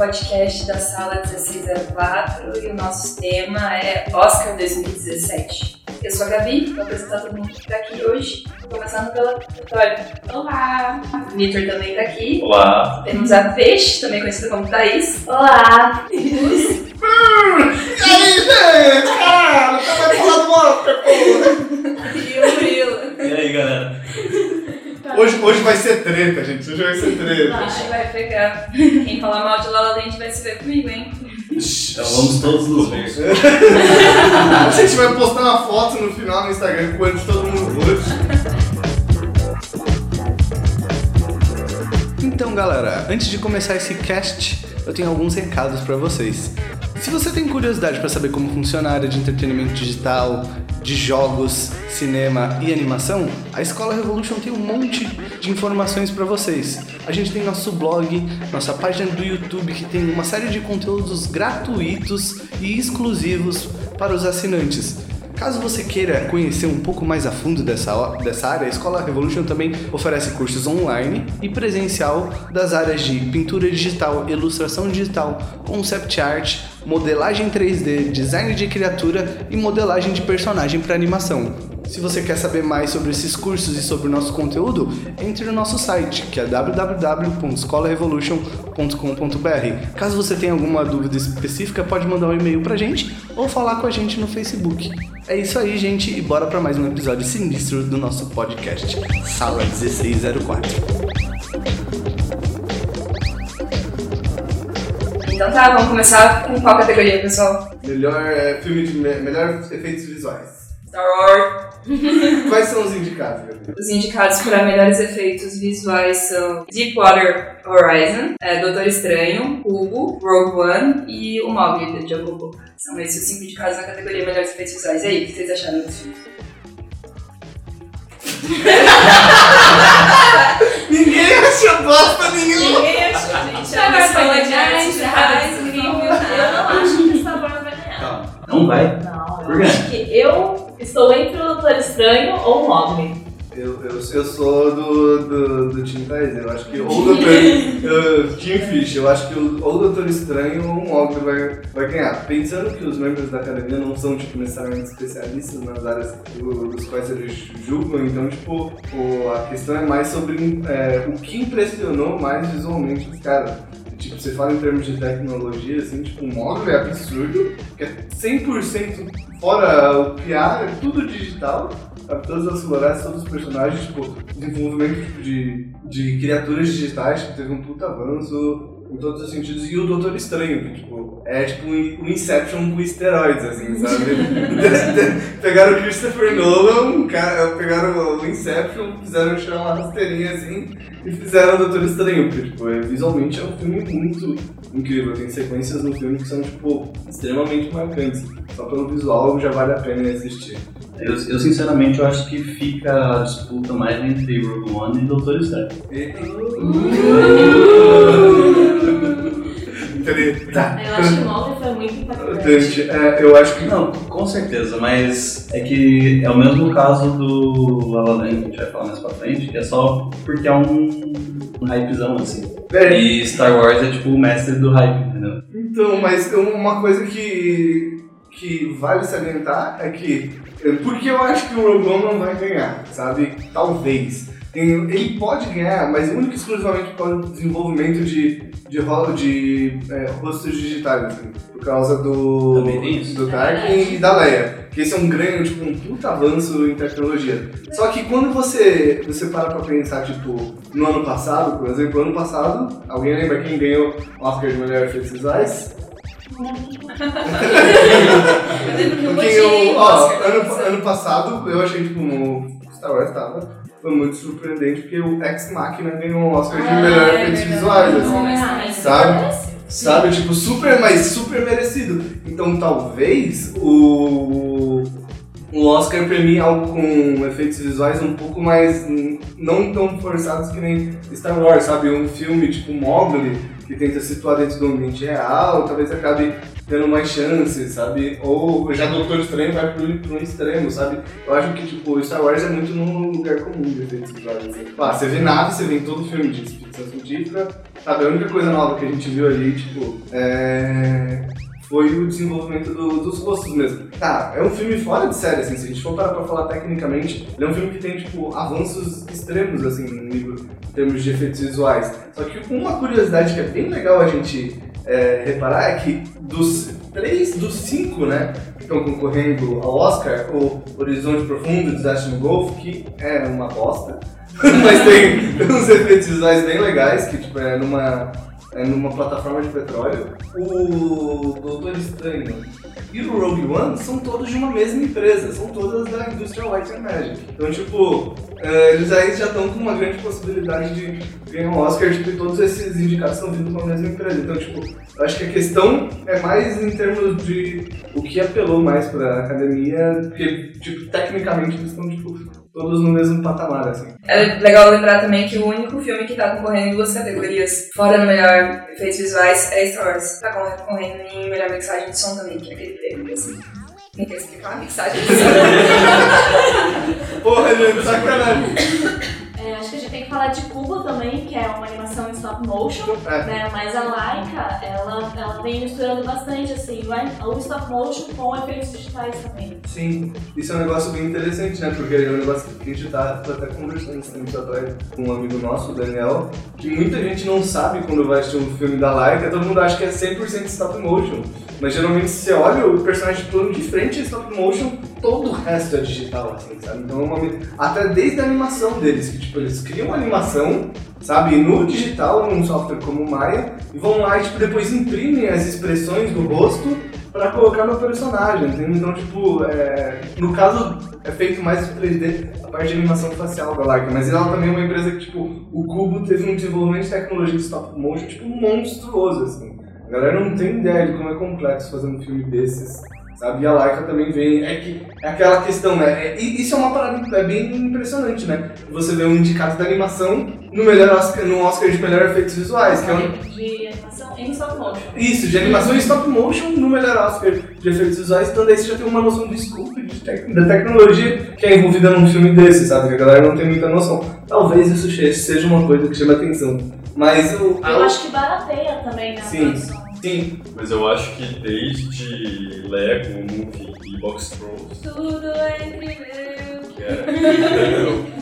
podcast da Sala 1604 e o nosso tema é Oscar 2017. Eu sou a Gabi, vou apresentar todo mundo que está aqui hoje, começando pela Vitória. Olá! O Vitor também está aqui. Olá! Temos a Peixe, também conhecida como Thaís. Olá! e aí, gente? Cara, você vai falar do Oscar, porra! e o Murilo. E aí, galera? Hoje, hoje vai ser treta, gente. Hoje vai ser treta. A gente vai pegar. Quem falar mal de Lala Land vai se ver comigo, hein? Então vamos todos nos ver. A gente vai postar uma foto no final no Instagram quando todo mundo vote. Então, galera, antes de começar esse cast, eu tenho alguns recados para vocês. Se você tem curiosidade para saber como funciona a área de entretenimento digital, de jogos, cinema e animação, a Escola Revolution tem um monte de informações para vocês. A gente tem nosso blog, nossa página do YouTube que tem uma série de conteúdos gratuitos e exclusivos para os assinantes. Caso você queira conhecer um pouco mais a fundo dessa, dessa área, a Escola Revolution também oferece cursos online e presencial das áreas de pintura digital, ilustração digital, concept art, modelagem 3D, design de criatura e modelagem de personagem para animação. Se você quer saber mais sobre esses cursos e sobre o nosso conteúdo, entre no nosso site, que é www.escolarevolution.com.br. Caso você tenha alguma dúvida específica, pode mandar um e-mail pra gente ou falar com a gente no Facebook. É isso aí, gente, e bora para mais um episódio sinistro do nosso podcast, Sala 1604. Então tá, vamos começar com qual categoria, pessoal? Melhor é, filme de me- melhor efeitos visuais. Star Wars. Quais são os indicados? Os indicados para melhores efeitos visuais são Deepwater Horizon, é, Doutor Estranho, Cubo, Rogue One e o do Jungle Book. São esses os cinco indicados na categoria melhores efeitos visuais. E aí, o que vocês acharam dos filmes? Ninguém achou bosta nenhuma! Ninguém achou, gente. Vai ganhar, Ai, Star Wars incrível. Eu não acho que Star Wars vai ganhar. Calma. Não vai? Não, Por eu quê? acho que eu estou entre o Doutor Estranho ou o Mogli. Eu, eu, eu sou do, do, do Team Thaís, eu acho que ou o Doutor. eu- Team Fish, eu acho que o, ou o Doutor Estranho ou o Mogli vai, vai ganhar. Pensando que os membros da academia não são tipo, necessariamente especialistas nas áreas do- dos quais eles julgam, então tipo, o- a questão é mais sobre é, o que impressionou mais visualmente os caras. Tipo, você fala em termos de tecnologia, assim, tipo, o Mogli é absurdo, que é 100% fora o piar, é tudo digital sabe? Todas as florestas, todos os personagens, tipo, desenvolvimento tipo, de, de criaturas digitais, que teve um puta avanço em todos os sentidos. E o Doutor Estranho, que tipo, é tipo um Inception com esteroides, assim, sabe? pegaram o Christopher Nolan, um cara, pegaram o Inception, fizeram tirar uma rasteirinha assim e fizeram o Doutor Estranho, porque tipo, é, visualmente é um filme muito incrível. Tem sequências no filme que são tipo, extremamente marcantes. Só pelo visual já vale a pena assistir. Eu, eu, sinceramente eu acho que fica a disputa mais entre Rogue One e Doutor Estranho. Treta. Eu acho que Mogli foi muito impactante. É, eu acho que Não, com certeza, mas é que é o mesmo caso do La La Land, que a gente vai falar mais pra frente, que é só porque é um, um hypezão, assim. É, E Star Wars é tipo o mestre do hype, entendeu? então, mas uma coisa que, que vale salientar é que. é, Porque eu acho que o Rogue One não vai ganhar, sabe? Talvez. Ele pode ganhar, mas único e exclusivamente pelo desenvolvimento de, de, ro- de é, rostos digitais, assim, por causa do, do Tarkin e da Leia. Que esse é um grande, tipo, um puta avanço em tecnologia. Só que quando você, você para pra pensar, tipo, no ano passado, por exemplo, ano passado, alguém lembra quem ganhou o Oscar de melhor efeitos visuais? Eu lembro que eu Quem votei eu, no ó, ano, ano passado eu achei, tipo, no Star Wars tava, foi muito surpreendente, porque o Ex Machina ganhou o Oscar de Ah, melhor é efeitos visuais, assim. Sabe? Sabe? Tipo, super, mas super merecido. Então talvez o, o Oscar premie algo com efeitos visuais um pouco mais. não tão forçados que nem Star Wars, sabe? Um filme tipo Mowgli, que tenta situar dentro do ambiente real, talvez acabe tendo mais chances, sabe? Ou já Doutor Estranho vai pro, pro extremo, sabe? Eu acho que, tipo, Star Wars é muito num lugar comum de efeitos visuais. Assim. Ah, você vê nave, você vê em todo filme de ficção científica, Sabe, a única coisa nova que a gente viu ali, tipo, é... foi o desenvolvimento do- dos rostos mesmo. Tá, é um filme fora de série, assim, se a gente for parar pra falar tecnicamente, ele é um filme que tem, tipo, avanços extremos, assim, no nível, em termos de efeitos visuais. Só que uma curiosidade que é bem legal a gente é, reparar é que dos três, dos cinco, né, que estão concorrendo ao Oscar, o Horizonte Profundo, Desastre no Golfo, que é uma bosta, mas tem uns efeitos visuais bem legais, que tipo, é numa, é numa plataforma de petróleo. O Doutor Estranho e o Rogue One são todos de uma mesma empresa, são todas da indústria Light and Magic. Então, tipo, é, eles aí já estão com uma grande possibilidade de ganhar um Oscar, tipo, e todos esses indicados estão vindo com a mesma empresa. Então, tipo, eu acho que a questão é mais em termos de o que apelou mais pra academia, porque, tipo, tecnicamente eles estão, tipo, todos no mesmo patamar, assim. É legal lembrar também que o único filme que tá concorrendo em duas categorias, fora no melhor efeitos visuais, é Star Wars. Tá concorrendo em melhor mixagem de som também, que é aquele prêmio, assim. Tem que explicar a mixagem de som. Porra, gente, sacanagem. É, acho que a gente tem que falar de Cuba também, que é uma animação stop motion. É. né? Mas a Laika, ela, ela vem misturando bastante assim, vai- o stop motion com efeitos digitais também. Sim, isso é um negócio bem interessante, né? Porque é um negócio que a gente tá, até conversando esse tempo atrás com um amigo nosso, o Daniel, que muita gente não sabe quando vai assistir um filme da Laika, todo mundo acha que é 100% stop motion. Mas geralmente se você olha o personagem plano de frente é stop motion, todo o resto é digital, assim, sabe? Então é uma, até desde a animação deles, que tipo, eles criam uma animação, sabe, no digital, num software como o Maya, e vão lá e tipo, depois imprimem as expressões do rosto pra colocar no personagem, entendeu? Então, tipo, é, no caso é feito mais em 3D a parte de animação facial da Leica, mas ela também é uma empresa que, tipo, o Cubo teve um desenvolvimento de tecnologia de stop motion, tipo, monstruoso, assim. A galera não tem ideia de como é complexo fazer um filme desses, sabe? E a Laika também vem, é que é aquela questão, né? É, isso é uma parada é bem impressionante, né? Você vê um indicado da animação no melhor Oscar, no Oscar de melhor efeitos visuais, que é um, De animação em stop motion. isso, de animação em stop motion no melhor Oscar de efeitos visuais, então daí você já tem uma noção do scope de tec- da tecnologia que é envolvida num filme desse, sabe? Que a galera não tem muita noção. Talvez isso seja uma coisa que chame atenção. Mas o. Eu acho que barateia também na Sim. produção. Sim, Mas eu acho que desde Lego, Movie e Box Trolls, Tudo é incrível. que era.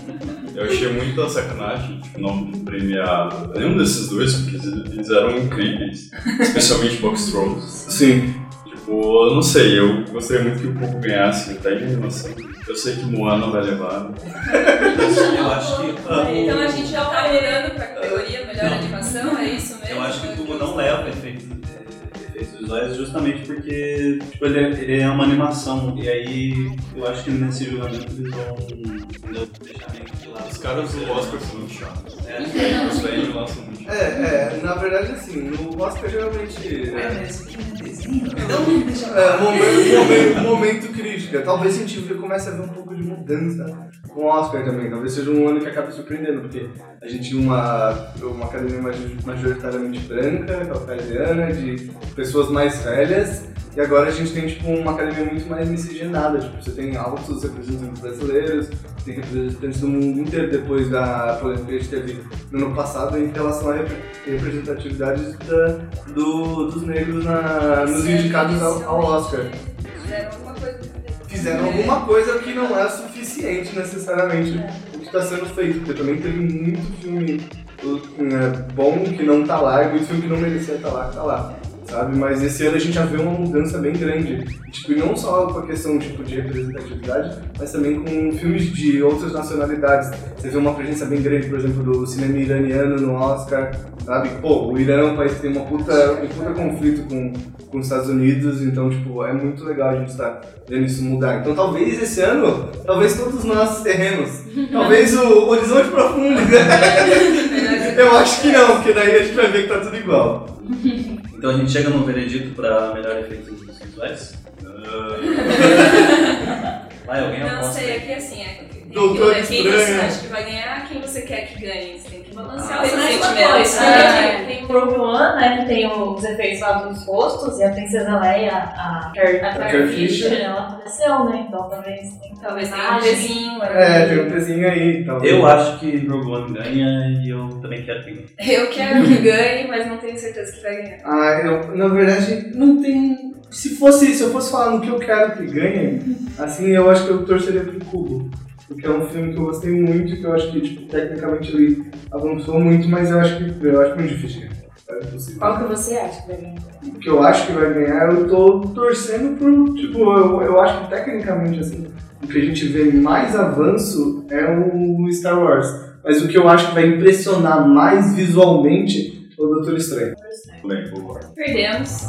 eu achei muita sacanagem tipo, não premiar nenhum desses dois, porque eles eram incríveis. Especialmente Box Trolls. sim. Tipo, eu não sei, eu gostaria muito que o Poco ganhasse até em animação. Eu sei que Moana vai levar. Eu acho que. ah, Então a gente já tá mirando pra categoria melhor Não. animação, é isso mesmo? Eu acho que o Cubo não leva efeitos, é, efeitos visuais justamente porque tipo, ele, é, ele é uma animação. E aí eu acho que nesse julgamento eles vão deixar meio que de lado. Os caras do Oscar são muito chatos. É, Os velhos lá são muito. É, é, na verdade assim, no Oscar geralmente. É, mas isso aqui não é desenho? é momento, momento, momento crítica. Talvez a gente comece a ver um pouco de mudança com o Oscar também. Talvez seja um ano que acabe surpreendendo, porque a gente tinha uma, uma academia major- majoritariamente branca, caucasiana, de pessoas mais velhas. E agora a gente tem tipo, uma academia muito mais miscigenada. Tipo, você tem altos representantes brasileiros, tem representantes do mundo inteiro depois da polêmica que teve no ano passado em relação à repre- representatividade da- do- dos negros na, nos indicados ao, ao Oscar. Fizeram alguma coisa. Fizeram alguma coisa que não é suficiente necessariamente o que está sendo feito, porque também teve muito filme bom que não tá lá e muito filme que não merecia estar lá que tá lá. Sabe? Mas esse ano a gente já vê uma mudança bem grande. Tipo, e não só com a questão tipo, de representatividade, mas também com filmes de outras nacionalidades. Você vê uma presença bem grande, por exemplo, do cinema iraniano no Oscar, sabe? Pô, o Irã é um país que tem uma puta, um puta conflito com, com os Estados Unidos, então, tipo, é muito legal a gente estar vendo isso mudar. Então, talvez esse ano, talvez todos nós terremos. Talvez o Horizonte Profundo. Eu acho que não, porque daí a gente vai ver que tá tudo igual. Então a gente chega no veredito pra melhor efeitos visuais. Vai, alguém Não aposta sei, aí. aqui assim, é. Doutor aquilo, é Quem você Estranho. acha que vai ganhar, quem você quer que ganhe. Balancear os sentimentos. coisa, né? né? Tem Rogue One, né, que tem os efeitos lá dos rostos, e a Princesa Leia, a, a Fisher, ela apareceu, né? Então talvez tem Talvez tenha um pezinho ali. É, tem um pezinho aí, então. Eu acho que Rogue One ganha e eu também quero que ganhe. Eu quero que ganhe, mas não tenho certeza que vai ganhar. Ah, eu, na verdade, não tem. Se fosse, se eu fosse falar no que eu quero que ganhe, assim, eu acho que eu torceria pro Cubo. Porque é um filme que eu gostei muito, que eu acho que, tipo, tecnicamente ele avançou muito, mas eu acho que eu acho muito difícil. ganhar. É. Qual que você acha que vai ganhar? O que eu acho que vai ganhar, eu tô torcendo pro. Tipo, eu, eu acho que tecnicamente, assim, o que a gente vê mais avanço é o Star Wars. Mas o que eu acho que vai impressionar mais visualmente é o Doutor Estranho. Também, concordo. Perdemos.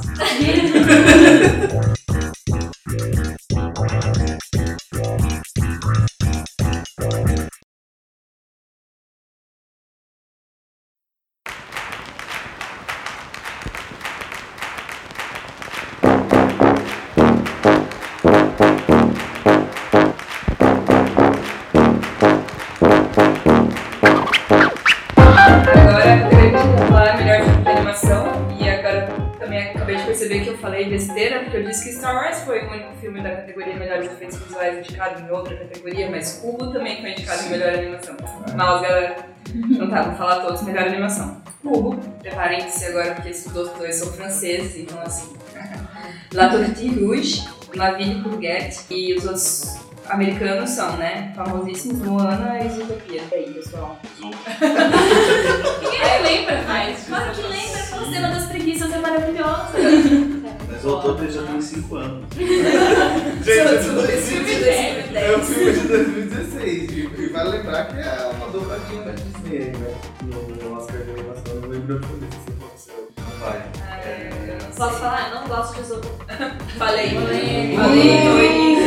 filme da categoria Melhores Efeitos Visuais indicado em outra categoria, mas Cubo também foi indicado em Melhor Animação. Mas, galera, então tá, vou falar todos Melhor Animação. Cubo, preparem-se agora porque esses dois dois são franceses, então assim... La Tortue Rouge, La Ville Courgette e os outros americanos são, né, famosíssimos, Moana e Zootopia. E aí, pessoal? Ninguém lembra mais. Claro que lembra, aquela cena das preguiças é maravilhosa. O já tem 5 anos. Gente, é um 2010. filme de 2016. E e vale lembrar que é uma dobradinha da Disney, né? No Oscar de animação, eu não lembro por isso se aconteceu. Não vai. É, eu não sei. Posso falar? Eu não gosto de Zootopia. Falei. Falei. Falei.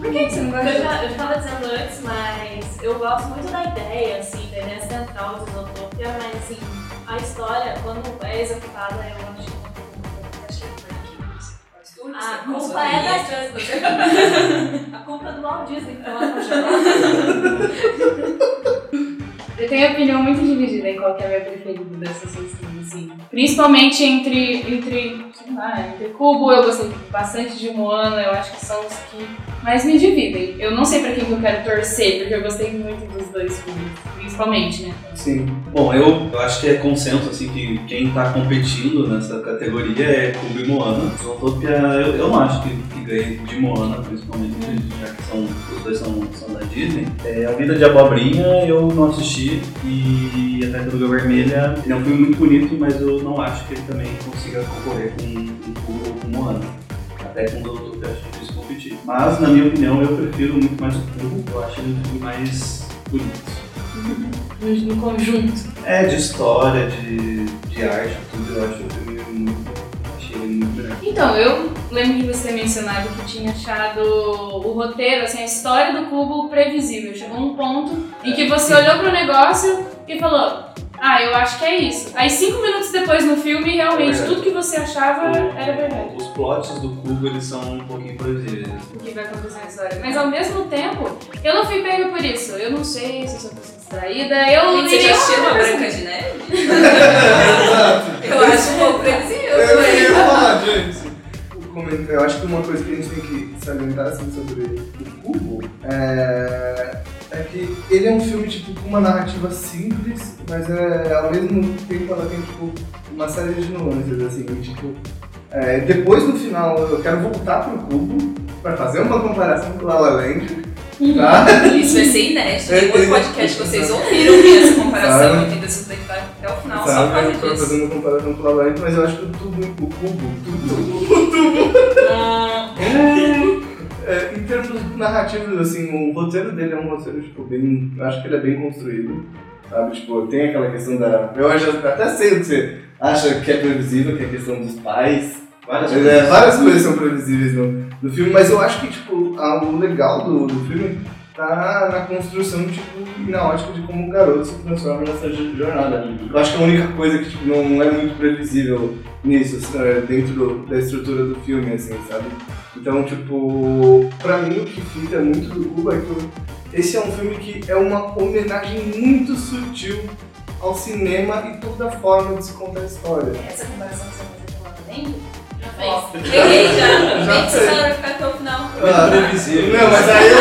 Por que você não Eu gosta? já, eu já tava dizendo antes, mas eu gosto muito da ideia, assim, da ideia central de Zootopia, mas assim, a história, quando é executada, eu acho que A culpa é da Disney. A culpa é do Walt Disney, congelada. Eu tenho opinião muito dividida em qual que é a minha preferida dessas seis filmes, assim. Principalmente entre, entre, sei lá, entre Cubo, eu gostei bastante de Moana, eu acho que são os que mais me dividem. Eu não sei pra quem que eu quero torcer, porque eu gostei muito dos dois filmes, principalmente, né? Sim. Bom, eu acho que é consenso assim que quem tá competindo nessa categoria é Cubo e Moana. Zootopia, eu, eu não acho que, que ganhe de Moana, principalmente, já que são, os dois são, são da Disney. É, a Vida de Abobrinha eu não assisti e a Tartaruga Vermelha ele é um filme muito bonito, mas eu não acho que ele também consiga concorrer com, com Cubo ou com Moana. Até com Zootopia eu acho difícil competir. Mas, na minha opinião, eu prefiro muito mais o Cubo. Eu acho ele um filme mais bonito. No, no conjunto. É, de história, de, de arte, tudo, eu acho o filme muito. Então, eu lembro de você ter mencionado que tinha achado o roteiro, assim, a história do cubo previsível. Chegou um ponto em que você olhou pro negócio e falou, ah, eu acho que é isso. Aí cinco minutos depois no filme, realmente, É. tudo que você achava era verdade. Os plots do cubo, eles são um pouquinho previsíveis. O que vai acontecer na história. Mas ao mesmo tempo, eu não fui pega por isso. Eu não sei se eu sou pessoa distraída. Eu Você já assistiu a Branca de Neve? Exato. Eu acho um pouco previsível Eu também. falar, gente. O Eu acho que uma coisa que a gente tem que salientar assim, sobre o Cubo é, é que ele é um filme tipo, com uma narrativa simples, mas é, ao mesmo tempo ela tem tipo, uma série de nuances. Assim, e, tipo, é, depois no final eu quero voltar pro Cubo para fazer uma comparação com La La Land. Tá? Isso vai ser inédito. É, Tem outro é, podcast que é, vocês ouviram essa comparação, Sabe? Vocês têm que até o final só por Sabe? causa disso. fazer uma comparação com La La Land, mas eu acho que o tubo, o cubo, tudo, É, em termos narrativos, assim, o roteiro dele é um roteiro, tipo, bem. Eu acho que ele é bem construído. Sabe? Tipo, tem aquela questão da. Eu já até sei o que você acha que é previsível, que é a questão dos pais. Várias Mas, é, várias coisas são previsíveis no, no filme, mas eu acho que, tipo, o legal do, do filme tá na construção, tipo, na ótica de como o garoto se transforma nessa jo- jornada. Eu acho que a única coisa que, tipo, não é muito previsível nisso, é, dentro da estrutura do filme, assim, sabe? Então, tipo, pra mim o que fica muito do Cuba é que esse é um filme que é uma homenagem muito sutil ao cinema e toda forma de se contar a história. Essa comparação que você fez com fez. peguei já. Já que vai ficar até o final. Ah, Previsível. Não, mas aí eu...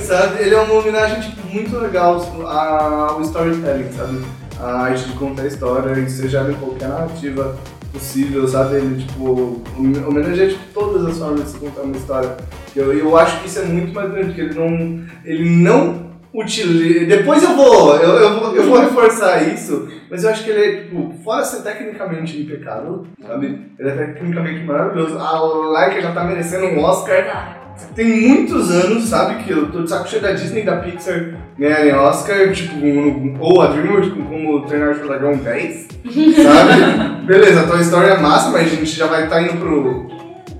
sabe, ele é uma homenagem tipo, muito legal ao storytelling, sabe? A arte de contar a história, seja em qualquer narrativa possível, sabe? Ele, tipo, hom- homenageia tipo, todas as formas de se contar uma história. Eu, eu acho que isso é muito mais grande, porque ele não, ele não utiliza... Depois eu vou, eu, eu vou, eu vou reforçar isso, mas eu acho que ele é, tipo, fora ser tecnicamente impecável, sabe? Ele é tecnicamente maravilhoso. A Laika já tá merecendo um Oscar tem muitos anos, sabe, que eu tô de saco cheio da Disney e da Pixar ganharem Oscar, tipo, no- ou a DreamWorks com como Treinar o Dragão 10, sabe? Beleza, a Toy Story é massa, mas a gente já vai estar indo pro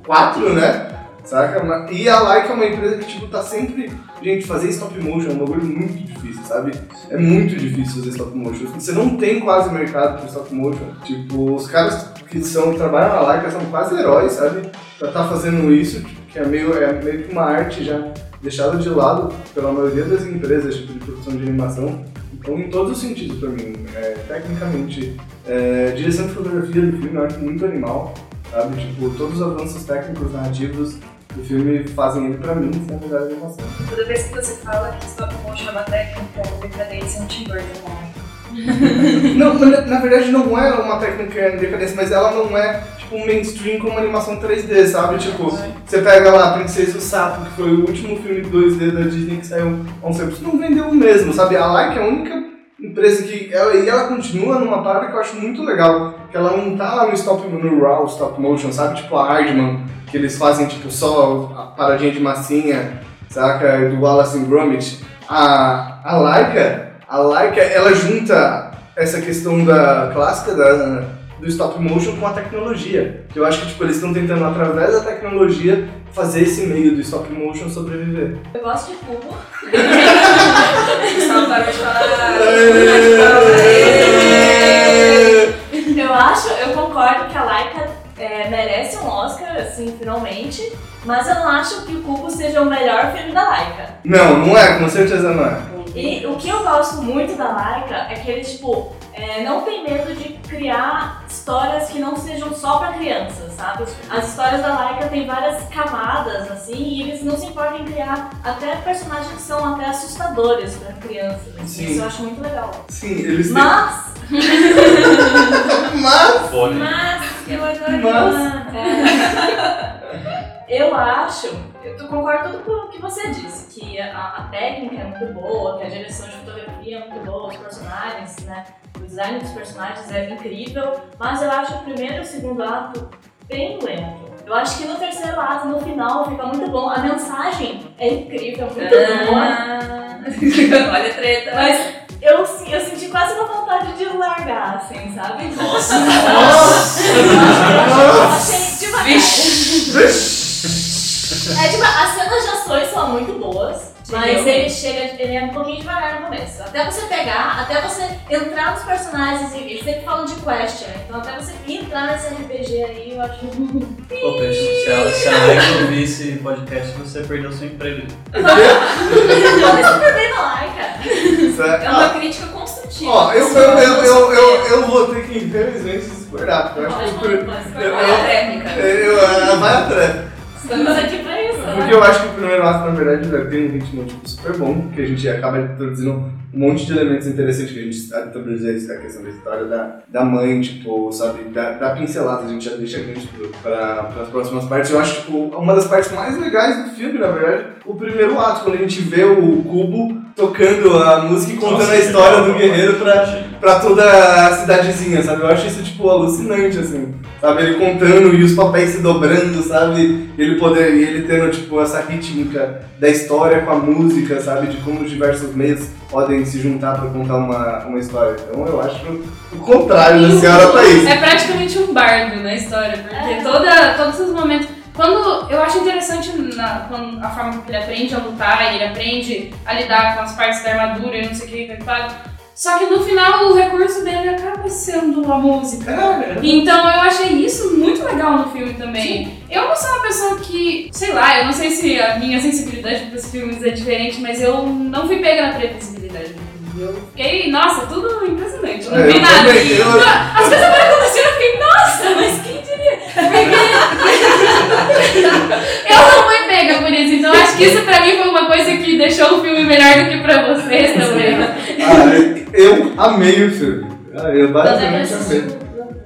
4, né? Saca? E a Laika é uma empresa que, tipo, tá sempre... Gente, fazer stop motion é um bagulho muito difícil, sabe? É muito difícil fazer stop motion. Você não tem quase mercado pro stop motion. Tipo, os caras que são, trabalham na Laika são quase heróis, sabe? Pra estar fazendo isso, que é meio, é meio que uma arte já deixada de lado pela maioria das empresas tipo, de produção de animação. Então, em todos os sentidos pra mim, é, tecnicamente, é, direção de fotografia do filme eu acho muito animal, sabe? Tipo, todos os avanços técnicos, narrativos do filme fazem ele pra mim ser a melhor animação. Toda vez que você fala que stop motion é uma técnica, eu dele ser um Tim Burton. ó. Não, na, na verdade não é uma técnica em decadência, mas ela não é tipo um mainstream como animação 3D, sabe? Tipo, você pega lá Princesa e o Sapo, que foi o último filme 2D da Disney que saiu há uns tempos, não vendeu o mesmo, sabe? A Laika é a única empresa que. Ela, e ela continua numa parada que eu acho muito legal, que ela não tá lá no stop no raw stop motion, sabe? Tipo a Hardman, que eles fazem tipo só a paradinha de massinha, saca? Do Wallace and Gromit. A, a Laika, a Laika, ela junta essa questão da clássica da, do stop motion com a tecnologia. Que eu acho que tipo, eles estão tentando, através da tecnologia, fazer esse meio do stop motion sobreviver. Eu gosto de cubo. Só de falar. Eu acho, eu concordo que a Laika é, merece um Oscar, assim, finalmente. Mas eu não acho que o Cubo seja o melhor filme da Laika. Não, não é, com certeza não é. E o que eu gosto muito da Laika é que ele, tipo, é, não tem medo de criar histórias que não sejam só pra crianças, sabe? As histórias da Laika têm várias camadas, assim, e eles não se importam em criar até personagens que são até assustadores pra crianças. assim. Sim. Isso eu acho muito legal. Sim, eles têm. Mas, Mas. Fone. Mas eu adoro Mas- Moana. eu acho, eu concordo tudo com o que você disse, que a, a técnica é muito boa, que a direção de fotografia é muito boa, os personagens, né? O design dos personagens é incrível, mas eu acho o primeiro e o segundo ato bem lento. Eu acho que no terceiro ato, no final, fica muito bom. A mensagem é incrível, muito boa. Ah, Olha a treta. Mas eu, eu senti quase uma vontade de largar, assim, sabe? Nossa. Eu achei devagar. É, tipo, as cenas de ações são muito boas, mas Entendeu? ele chega, ele é um pouquinho devagar no começo. Até você pegar, até você entrar nos personagens, e eles sempre falam de quest, né? Então até você entrar nesse RPG aí, eu acho Pô, Peixe, se a, se a Alexa ouvir esse podcast, você perdeu seu emprego. Super bem no like, cara. É uma crítica construtiva. Ó, eu, eu, eu, eu, eu, eu vou ter que infelizmente discordar, porque eu acho que. Pode, pode, eu- técnica. eu- eu- Vai atrás. Estamos aqui pra isso, Porque né? eu acho que o primeiro ato, na verdade, ele tem um ritmo tipo, super bom, que a gente acaba introduzindo um monte de elementos interessantes que a gente está introduzindo isso, a questão da história da, da mãe, tipo, sabe, da, da pincelada, a gente já deixa grande para as próximas partes. Eu acho, tipo, uma das partes mais legais do filme, na verdade, o primeiro ato, quando a gente vê o Cubo tocando a música e contando Nossa, a história legal, do guerreiro pra, Gente. Pra toda a cidadezinha, sabe? Eu acho isso, tipo, alucinante, assim. Sabe? Ele contando e os papéis se dobrando, sabe? E ele poder, ele tendo, tipo, essa rítmica da história com a música, sabe? De como os diversos meios podem se juntar pra contar uma, uma história. Então eu acho o contrário da senhora Thaís. É praticamente um bardo na história, porque É. toda, todos os momentos. Quando eu acho interessante na, quando a forma que ele aprende a lutar, e ele aprende a lidar com as partes da armadura e não sei o que, que ele fala. Só que no final o recurso dele acaba sendo a música. É, Então eu achei isso muito legal no filme também. Eu não sou uma pessoa que, sei lá, eu não sei se a minha sensibilidade para os filmes é diferente, mas eu não fui pega na previsibilidade. Eu fiquei, nossa, tudo impressionante. Não É, vi nada. também, eu- As coisas foram acontecendo, eu fiquei, nossa, mas quem diria? Porque eu não fui pega por isso, então acho que isso pra mim foi uma coisa que deixou o filme melhor do que pra vocês também. Ah, eu amei o filme. Ah, Eu basicamente amei.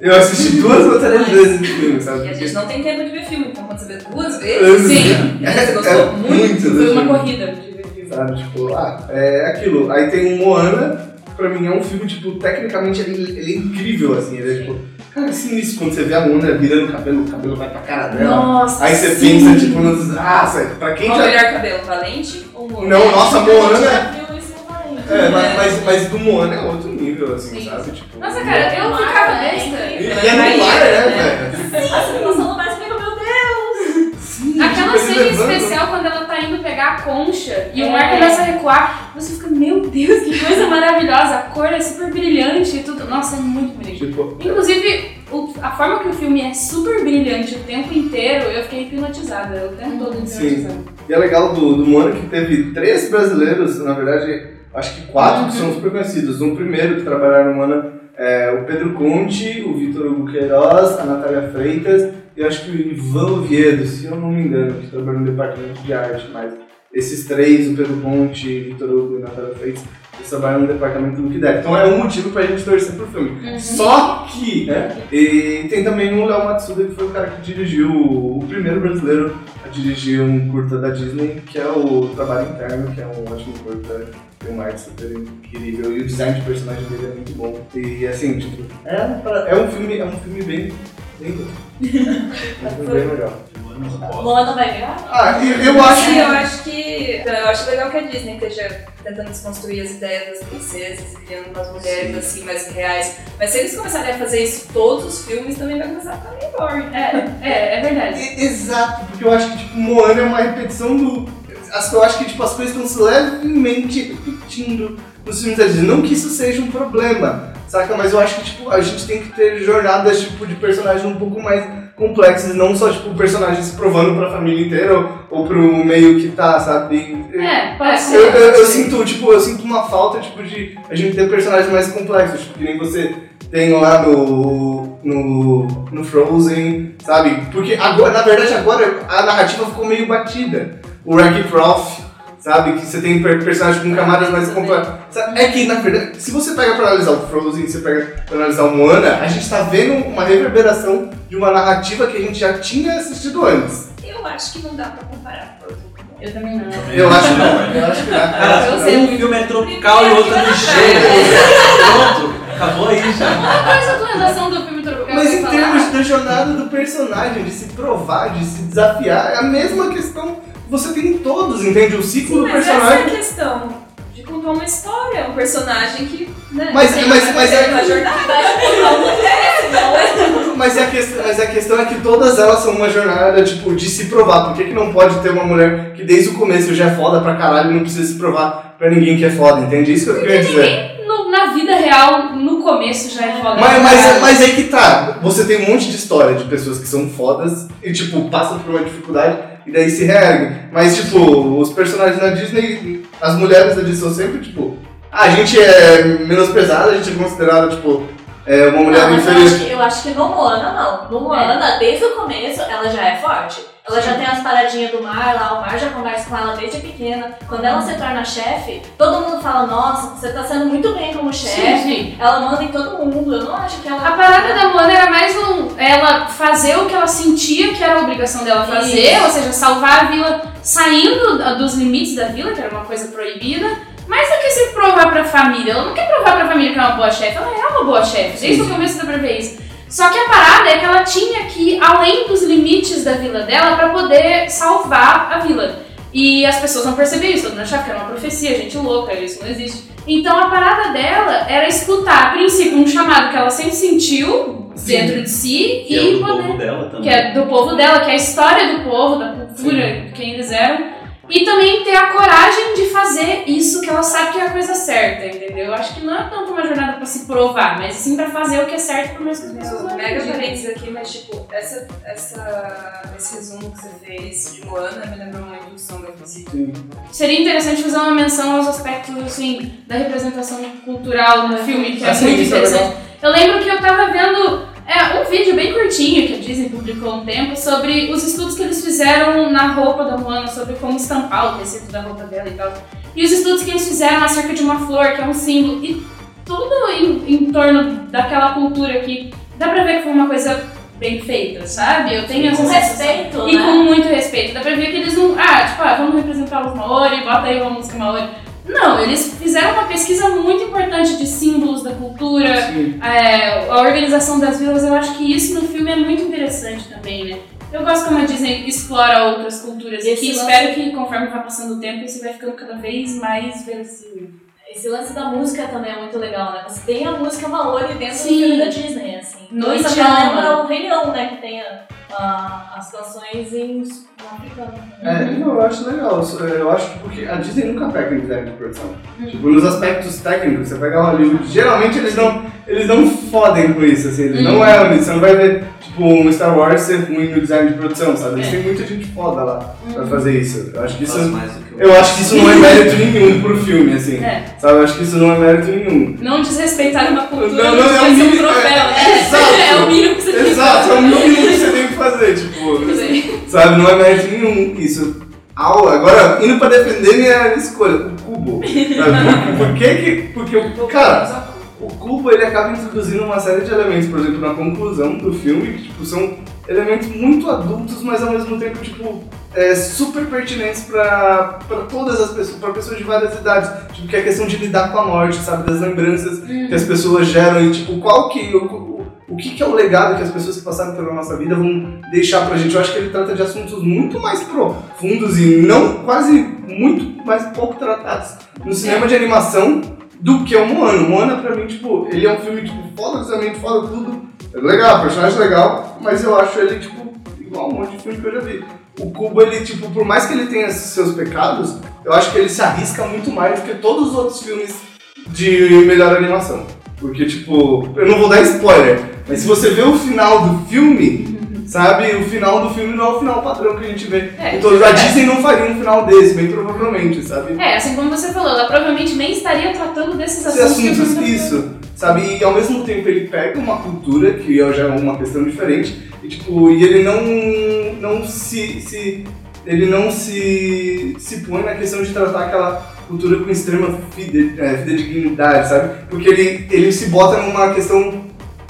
Eu assisti duas ou três vezes o filme, sabe? E a gente não tem tempo de ver filme, então quando você vê duas vezes, Sim, você gostou É muito. foi uma corrida de ver filme. Sabe, tipo, ah, é aquilo. Aí tem o Moana, pra mim é um filme, tipo, tecnicamente ele, ele é incrível, assim. Ele é tipo, cara, é sinistro quando você vê a Moana virando o cabelo, o cabelo vai pra cara dela. Nossa, Aí você sim. pensa, tipo, nos. Ah, pra quem Qual já. o melhor cabelo, Valente ou Moana? Não, nossa, Moana. É, mas, mas, mas do Moana é outro nível, assim, Sim. sabe? Tipo, Nossa, cara, eu ficava é besta. E, é no lar, né, velho? A situação do mais fica, meu Deus! Sim, Aquela tipo, cena especial quando ela tá indo pegar a concha e o É. mar começa a recuar, você fica, meu Deus, que coisa maravilhosa, a cor é super brilhante e tudo. Nossa, é muito bonito. Tipo, Inclusive, o- a forma que o filme é super brilhante o tempo inteiro, eu fiquei hipnotizada, o tempo todo Sim. hipnotizada. E é legal do, do Moana que teve três brasileiros, na verdade, acho que quatro que são super conhecidos. Um primeiro que trabalharam no Moana é o Pedro Conte, o Vitor Hugo Queiroz, a Natália Freitas e acho que o Ivan Oviedo, se eu não me engano, que trabalha no departamento de arte, mas esses três, o Pedro Conte, Vitor Hugo e Natália Freitas, eles trabalham no departamento do Look Deck. Então é um motivo pra gente torcer pro filme. Só que, né? E tem também o Léo Matsuda, que foi o cara que dirigiu o primeiro brasileiro a dirigir um curta da Disney, que é o Trabalho Interno, que é um ótimo curta, tem uma arte super incrível e o design de personagem dele é muito bom. E assim, tipo, é, um pra- é um filme, é um filme bem, bem bom. É um filme bem legal. Moana vai ganhar? Ah, eu, eu acho. Sim, eu acho que. Eu acho legal que a Disney esteja tentando desconstruir as ideias das princesas e criando umas mulheres assim mais reais. Mas se eles começarem a fazer isso todos os filmes, também vai começar a ficar meio boring. É, é, é verdade. E- Exato, porque eu acho que tipo, Moana é uma repetição do. As- Eu acho que tipo, as coisas estão se levemente repetindo nos filmes da Disney. Não que isso seja um problema, saca? Mas eu acho que tipo, a gente tem que ter jornadas tipo, de personagens um pouco mais complexas, não só tipo, personagens se provando pra família inteira ou, ou pro meio que tá, sabe? É, pode ser. Eu, eu, eu sinto, tipo, eu sinto uma falta, tipo, de a gente ter personagens mais complexos, tipo, que nem você tem lá no, no, no Frozen, sabe? Porque agora, na verdade, agora a narrativa ficou meio batida. O Wreck-It sabe? Que você tem per- personagens com camadas mais complexas. É que, na verdade, se você pega pra analisar o Frozen, você pega pra analisar o Moana, a gente tá vendo uma reverberação de uma narrativa que a gente já tinha assistido antes. Eu acho que não dá pra comparar Frozen com. Eu também não. Eu acho que não, eu acho que não. Cara, Eu sei um filme é tropical e outro é lixeiro. Pronto, acabou aí já. Qual é a tua relação do filme Tropical? Mas em termos da jornada do personagem, de se provar, de se desafiar, é a mesma questão que você tem em todos, entende? O ciclo Sim, do mas essa é a personagem. questão. De contar uma história, um personagem que. Né, Mas- mas- mas tem é- uma jornada. Mas, é a questão, mas a questão é que todas elas são uma jornada, tipo, de se provar. Por que, que não pode ter uma mulher que desde o começo já é foda pra caralho e não precisa se provar pra ninguém que é foda, entende? Isso que eu queria dizer. No- na vida real, no começo já é foda. Mas, mas, mas aí que tá, você tem um monte de história de pessoas que são fodas e, tipo, passam por uma dificuldade e daí se reerguem. Mas, tipo, os personagens da Disney, as mulheres da Disney são sempre, tipo, ah, a gente é menosprezada, a gente é considerada, tipo, é uma mulher Não, mas eu inferior. acho, que, eu acho que no Moana não. No Moana, desde o começo, ela já é forte. Ela já tem as paradinhas do mar lá, o mar já conversa com ela desde pequena. Quando ela se torna chefe, todo mundo fala, nossa, você tá sendo muito bem como chefe. Ela manda em todo mundo. Eu não acho que ela. A parada da Moana era mais um, ela fazer o que ela sentia que era a obrigação dela fazer, Isso. ou seja, salvar a vila saindo da- dos limites da vila, que era uma coisa proibida, mais do que se provar pra família. Ela não quer provar pra família que é uma boa chefe, ela é uma boa chefe, desde o começo dá pra ver isso. Só que a parada é que ela tinha que ir além dos limites da vila dela pra poder salvar a vila. E as pessoas não percebiam isso, todo mundo achava que era uma profecia, gente louca, isso não existe. Então a parada dela era escutar, a princípio, um chamado que ela sempre sentiu Sim. dentro de si Que é e o do poder. povo dela também. Que é do povo dela, que é a história do povo, da cultura, quem eles eram. E também ter a coragem de fazer isso que ela sabe que é a coisa certa, entendeu? Eu acho que não é tanto uma jornada pra se provar, mas sim pra fazer o que é certo pro resto das pessoas. Meu, na mega parênteses aqui, mas tipo, essa, essa, esse resumo que você fez de Moana me lembrou muito do Song of the Sea. Seria interessante fazer uma menção aos aspectos, assim, da representação cultural no filme, que é Assim, muito é interessante. Eu lembro que eu tava vendo é, um vídeo bem curtinho que a Disney publicou um tempo sobre os estudos que eles fizeram na roupa da Moana, sobre como estampar o tecido da roupa dela e tal. E os estudos que eles fizeram acerca de uma flor, que é um símbolo, e tudo em, em torno daquela cultura que dá pra ver que foi uma coisa bem feita, sabe? Eu tenho essa Com respeito, E né? com muito respeito. Dá pra ver que eles não. Ah, tipo, ah, vamos representar os Maori, bota aí uma música Maori. Não, eles fizeram uma pesquisa muito importante de símbolos da cultura, é, a organização das vilas. Eu acho que isso no filme é muito interessante também, né? Eu gosto como a Disney explora outras culturas e que lance- espero que conforme vai passando o tempo isso vai ficando cada vez mais verossímil. Esse lance da música também é muito legal, né? Você tem a música Maori dentro Sim. do filme da Disney, assim. Noite Ama. lembra o Rei Leão, né? Que tem a- a- as canções em no africano. É, não, eu acho legal. Eu acho que porque a Disney nunca pega em design de produção. Tipo, nos aspectos técnicos, você pega Hollywood, geralmente eles não, eles não fodem com isso, assim, eles não é, você não vai ver, tipo, um Star Wars ser ruim no design de produção, sabe? Eles É. têm muita gente foda lá pra fazer isso. Eu acho que isso. Eu acho que isso não é mérito nenhum pro filme, assim. É. Sabe? Eu acho que isso não é mérito nenhum. Não desrespeitar uma cultura Não, não, não, é vai o ser um mínimo- troféu. É, É, exato. é o mínimo que você tem que Exato, é o fazer. mínimo que você tem que fazer, tipo. Sim. Sabe, não é mérito nenhum isso. Au, agora, indo pra defender minha escolha, o cubo. Sabe? Por, que que. Porque o. Cara, o cubo ele acaba introduzindo uma série de elementos, por exemplo, na conclusão do filme, que tipo, são elementos muito adultos, mas ao mesmo tempo, tipo, é, super pertinentes pra, pra todas as pessoas, pra pessoas de várias idades. Tipo, que é a questão de lidar com a morte, sabe? Das lembranças que as pessoas geram e, tipo, qual que. O, o, que, que é o legado que as pessoas que passaram pela nossa vida vão deixar pra gente? Eu acho que ele trata de assuntos muito mais profundos e não quase muito mais pouco tratados no cinema de animação do que o Moana. O Moana, pra mim, tipo, ele é um filme, tipo, foda visualmente, foda tudo. É legal, personagem legal, mas eu acho ele, tipo, igual um monte de filme que eu já vi. O Kubo, ele, tipo, por mais que ele tenha seus pecados, eu acho que ele se arrisca muito mais do que todos os outros filmes de melhor animação. Porque, tipo, eu não vou dar spoiler, mas se você vê o final do filme, sabe, o final do filme não é o final padrão que a gente vê. É, então, é a verdade. Disney não faria um final desse, bem provavelmente, sabe? É, assim como você falou, ela provavelmente nem estaria tratando desses Esses assuntos. assuntos, isso, sabe? E ao mesmo tempo ele pega uma cultura, que já é uma questão diferente, e tipo, e ele não, não se, se. Ele não se, se põe na questão de tratar aquela cultura com extrema é, fidedignidade, sabe? Porque ele, ele se bota numa questão.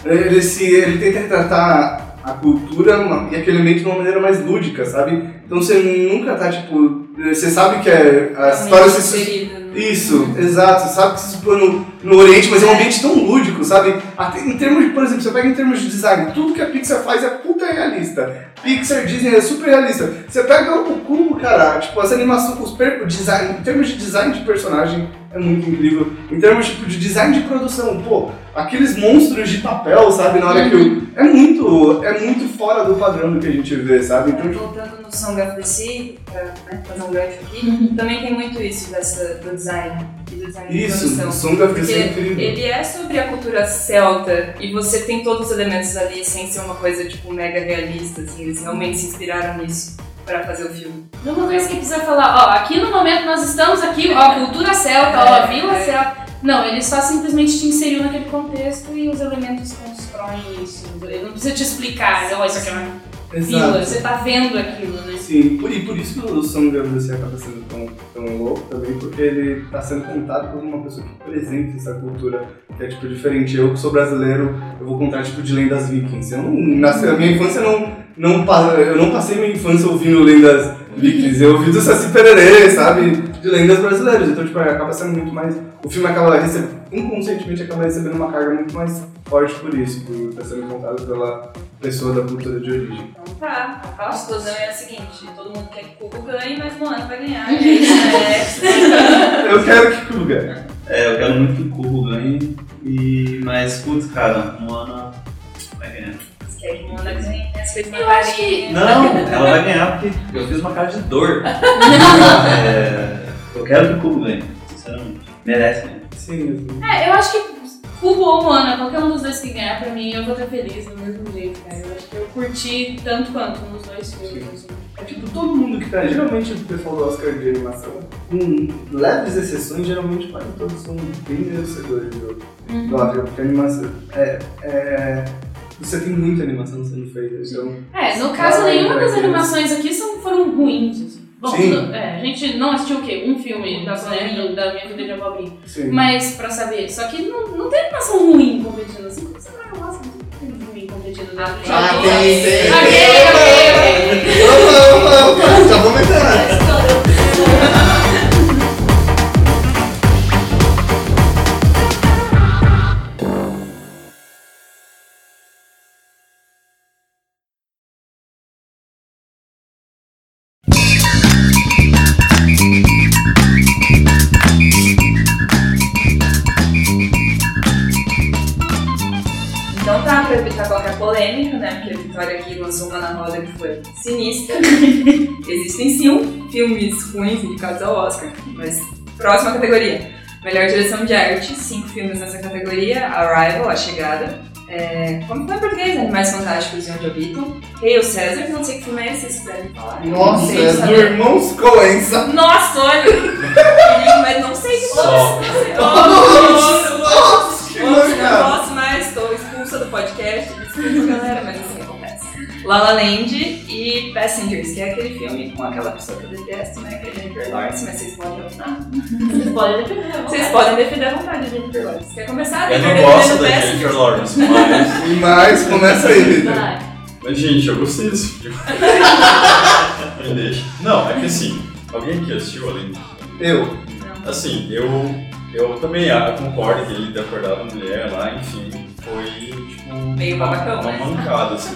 Ele, se, ele tenta retratar a cultura uma- e aquele elemento de uma maneira mais lúdica, sabe? Então você nunca tá tipo. Você sabe que é, a história se, inserida. Isso, exato. Sabe que se supõe no, no Oriente, mas é um ambiente tão lúdico, sabe? Até em termos de, por exemplo, você pega em termos de design, tudo que a Pixar faz é puta realista. Pixar, Disney é super realista. Você pega o cubo, cara, tipo, as animações, os per, design, em termos de design de personagem, é muito incrível. Em termos tipo, de design de produção, pô, aqueles monstros de papel, sabe? Na hora que o. É muito. É muito fora do padrão do que a gente vê, sabe? Então, tipo, Voltando no Song of the Sea, pra né, fazer um gancho aqui, também tem muito isso dessa, do design e do design de isso, produção. o Porque é incrível. ele é sobre a cultura celta e você tem todos os elementos ali sem ser uma coisa tipo mega realista, assim, eles realmente se inspiraram nisso pra fazer o filme. Uma coisa que precisa falar, ó, aqui no momento nós estamos aqui, ó, cultura celta, ó, É, vila é. celta. Não, ele só simplesmente te inseriu naquele contexto e os elementos constroem isso. Ele não precisa te explicar, ó, isso aqui é uma vila, você tá vendo aquilo, né? Sim, por, por isso que o of the Sea acaba sendo tão, tão louco também, porque ele está sendo contado por uma pessoa que representa essa cultura, que é tipo diferente. Eu que sou brasileiro, eu vou contar tipo de lendas vikings. Eu não, na a minha infância não, não, eu não passei minha infância ouvindo lendas vikings, eu ouvi do Saci Pererê, sabe? De lendas brasileiras. Então, tipo, acaba sendo muito mais. O filme acaba recebendo, inconscientemente acaba recebendo uma carga muito mais forte por isso, por estar sendo contado pela pessoa da cultura de origem. Então tá, a explosão é a seguinte, todo mundo quer que o Cubo ganhe, mas Moana vai ganhar. Eu quero que Kuga. É, eu quero muito que o Cubo ganhe. E... Mas, putz, cara, Moana que Moana ganhe as coisas Eu acho que- carinhas. Não, ela vai ganhar porque eu fiz uma cara de dor. É, eu quero que o Cubo ganhe, sinceramente. Merece ganhar. Sim, É, eu acho que Cubo ou Moana, qualquer um dos dois que ganhar, pra mim, eu vou estar feliz do mesmo jeito, cara. Eu acho que eu curti tanto quanto nos dois filmes. assim. É tipo, todo mundo que tá. Geralmente o pessoal do Oscar de animação, com leves exceções, geralmente quase todos são bem merecedores do, do Oscar, porque a animação. É, é, você tem muita animação sendo feita, então. É, no caso, Ah, nenhuma das animações aqui são, foram ruins. assim. Bom, Sim. é, a gente não assistiu o quê? Um filme da, né, do- da minha vida de abobrinha. Mas pra saber, só que não, não tem animação ruim competindo assim. Como você vai tem ruim competindo Ah, tem, tem. Ok, ok, ok. Opa, opa, opa, já vou meter. Vitória aqui lançou uma na roda que foi sinistra. Existem sim filmes ruins indicados ao Oscar, mas próxima categoria. Melhor direção de arte, cinco filmes nessa categoria. Arrival, A Chegada. É, como foi em português? Animais Fantásticos e Onde Habitam. Hail César, não sei que filme é esse, vocês quiserem falar. Nossa, é do? Irmãos Coen, sabe? Nossa, olha! Mas não sei que. Nossa, que Nossa, posso mais, estou expulsa do podcast. Desculpa, galera, mas assim acontece. La La Land e Passengers, que é aquele filme com aquela pessoa que eu detesto, né? Que é Jennifer Lawrence, mas vocês podem opinar. Vocês podem defender. à Vocês vontade. podem defender à vontade a Jennifer Lawrence. Quer começar? Eu não gosto da? Jennifer Lawrence, mas. Mas começa aí, Vitor. Mas, gente, eu gostei desse filme. Me deixa. Não, é que assim, alguém aqui assistiu além Eu. Assim, eu, eu também ah, concordo que ele ter acordado a mulher lá, enfim, foi tipo. Meio babacão, uma né? mancada, assim.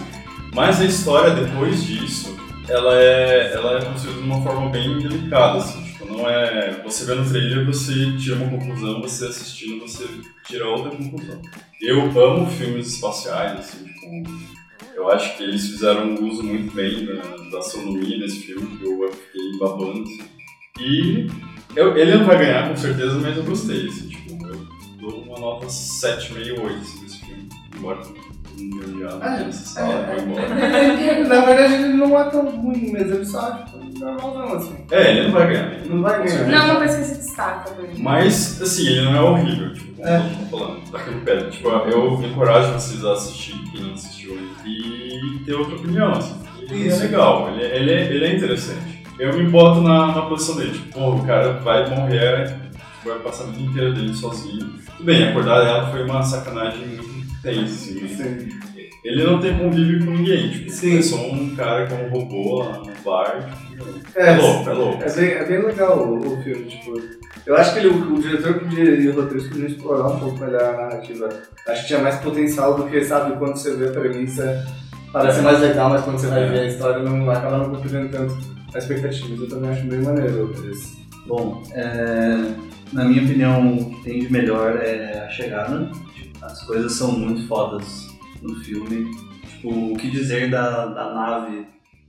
Mas a história depois disso, ela é, ela é construída de uma forma bem delicada, assim. Tipo, não é. Você vê no trailer, você tira uma conclusão, você assistindo, você tira outra conclusão. Eu amo filmes espaciais, assim, tipo. Eu acho que eles fizeram um uso muito bem da, da astronomia nesse filme, que eu fiquei babando, assim. E eu- ele não vai ganhar com certeza, mas eu gostei, assim, tipo, eu dou uma nota 7,5 8 assim, desse filme. Embora Ah, nessa sala, é, vai embora. Na verdade, ele não é tão ruim mesmo, ele só tipo, normalzão assim. É, ele não vai ganhar. Não vai ganhar. Não é uma coisa que se destaca exemplo. Mas, assim, ele não é horrível, tipo, como É. mundo tá falando, daquele pé. Tipo, eu encorajo vocês a assistir, quem não assistiu, e ter outra opinião, assim. Ele é legal, ele, ele, é, ele é interessante. Eu me boto na, na posição dele, tipo, pô, o cara vai morrer, vai passar a vida inteira dele sozinho. Tudo bem, acordar dela foi uma sacanagem muito tensa, assim. Sim. Ele não tem convívio com ninguém, tipo, Sim. é só um cara que é um robô lá no bar, tipo, É, é louco, é louco. É bem, é bem legal o, o filme, tipo. Eu acho que ele, o, o diretor podia, e o roteirista podiam explorar um pouco melhor a narrativa. Acho que tinha mais potencial do que, sabe, quando você vê a premissa, parece mais legal, mas quando você vai ver a história, não acaba não cumprindo tanto a expectativa. Eu também acho bem maneiro esse. Bom, é, na minha opinião, o que tem de melhor é a chegada. Tipo, As coisas são muito fodas no filme. Tipo, o que dizer da, da nave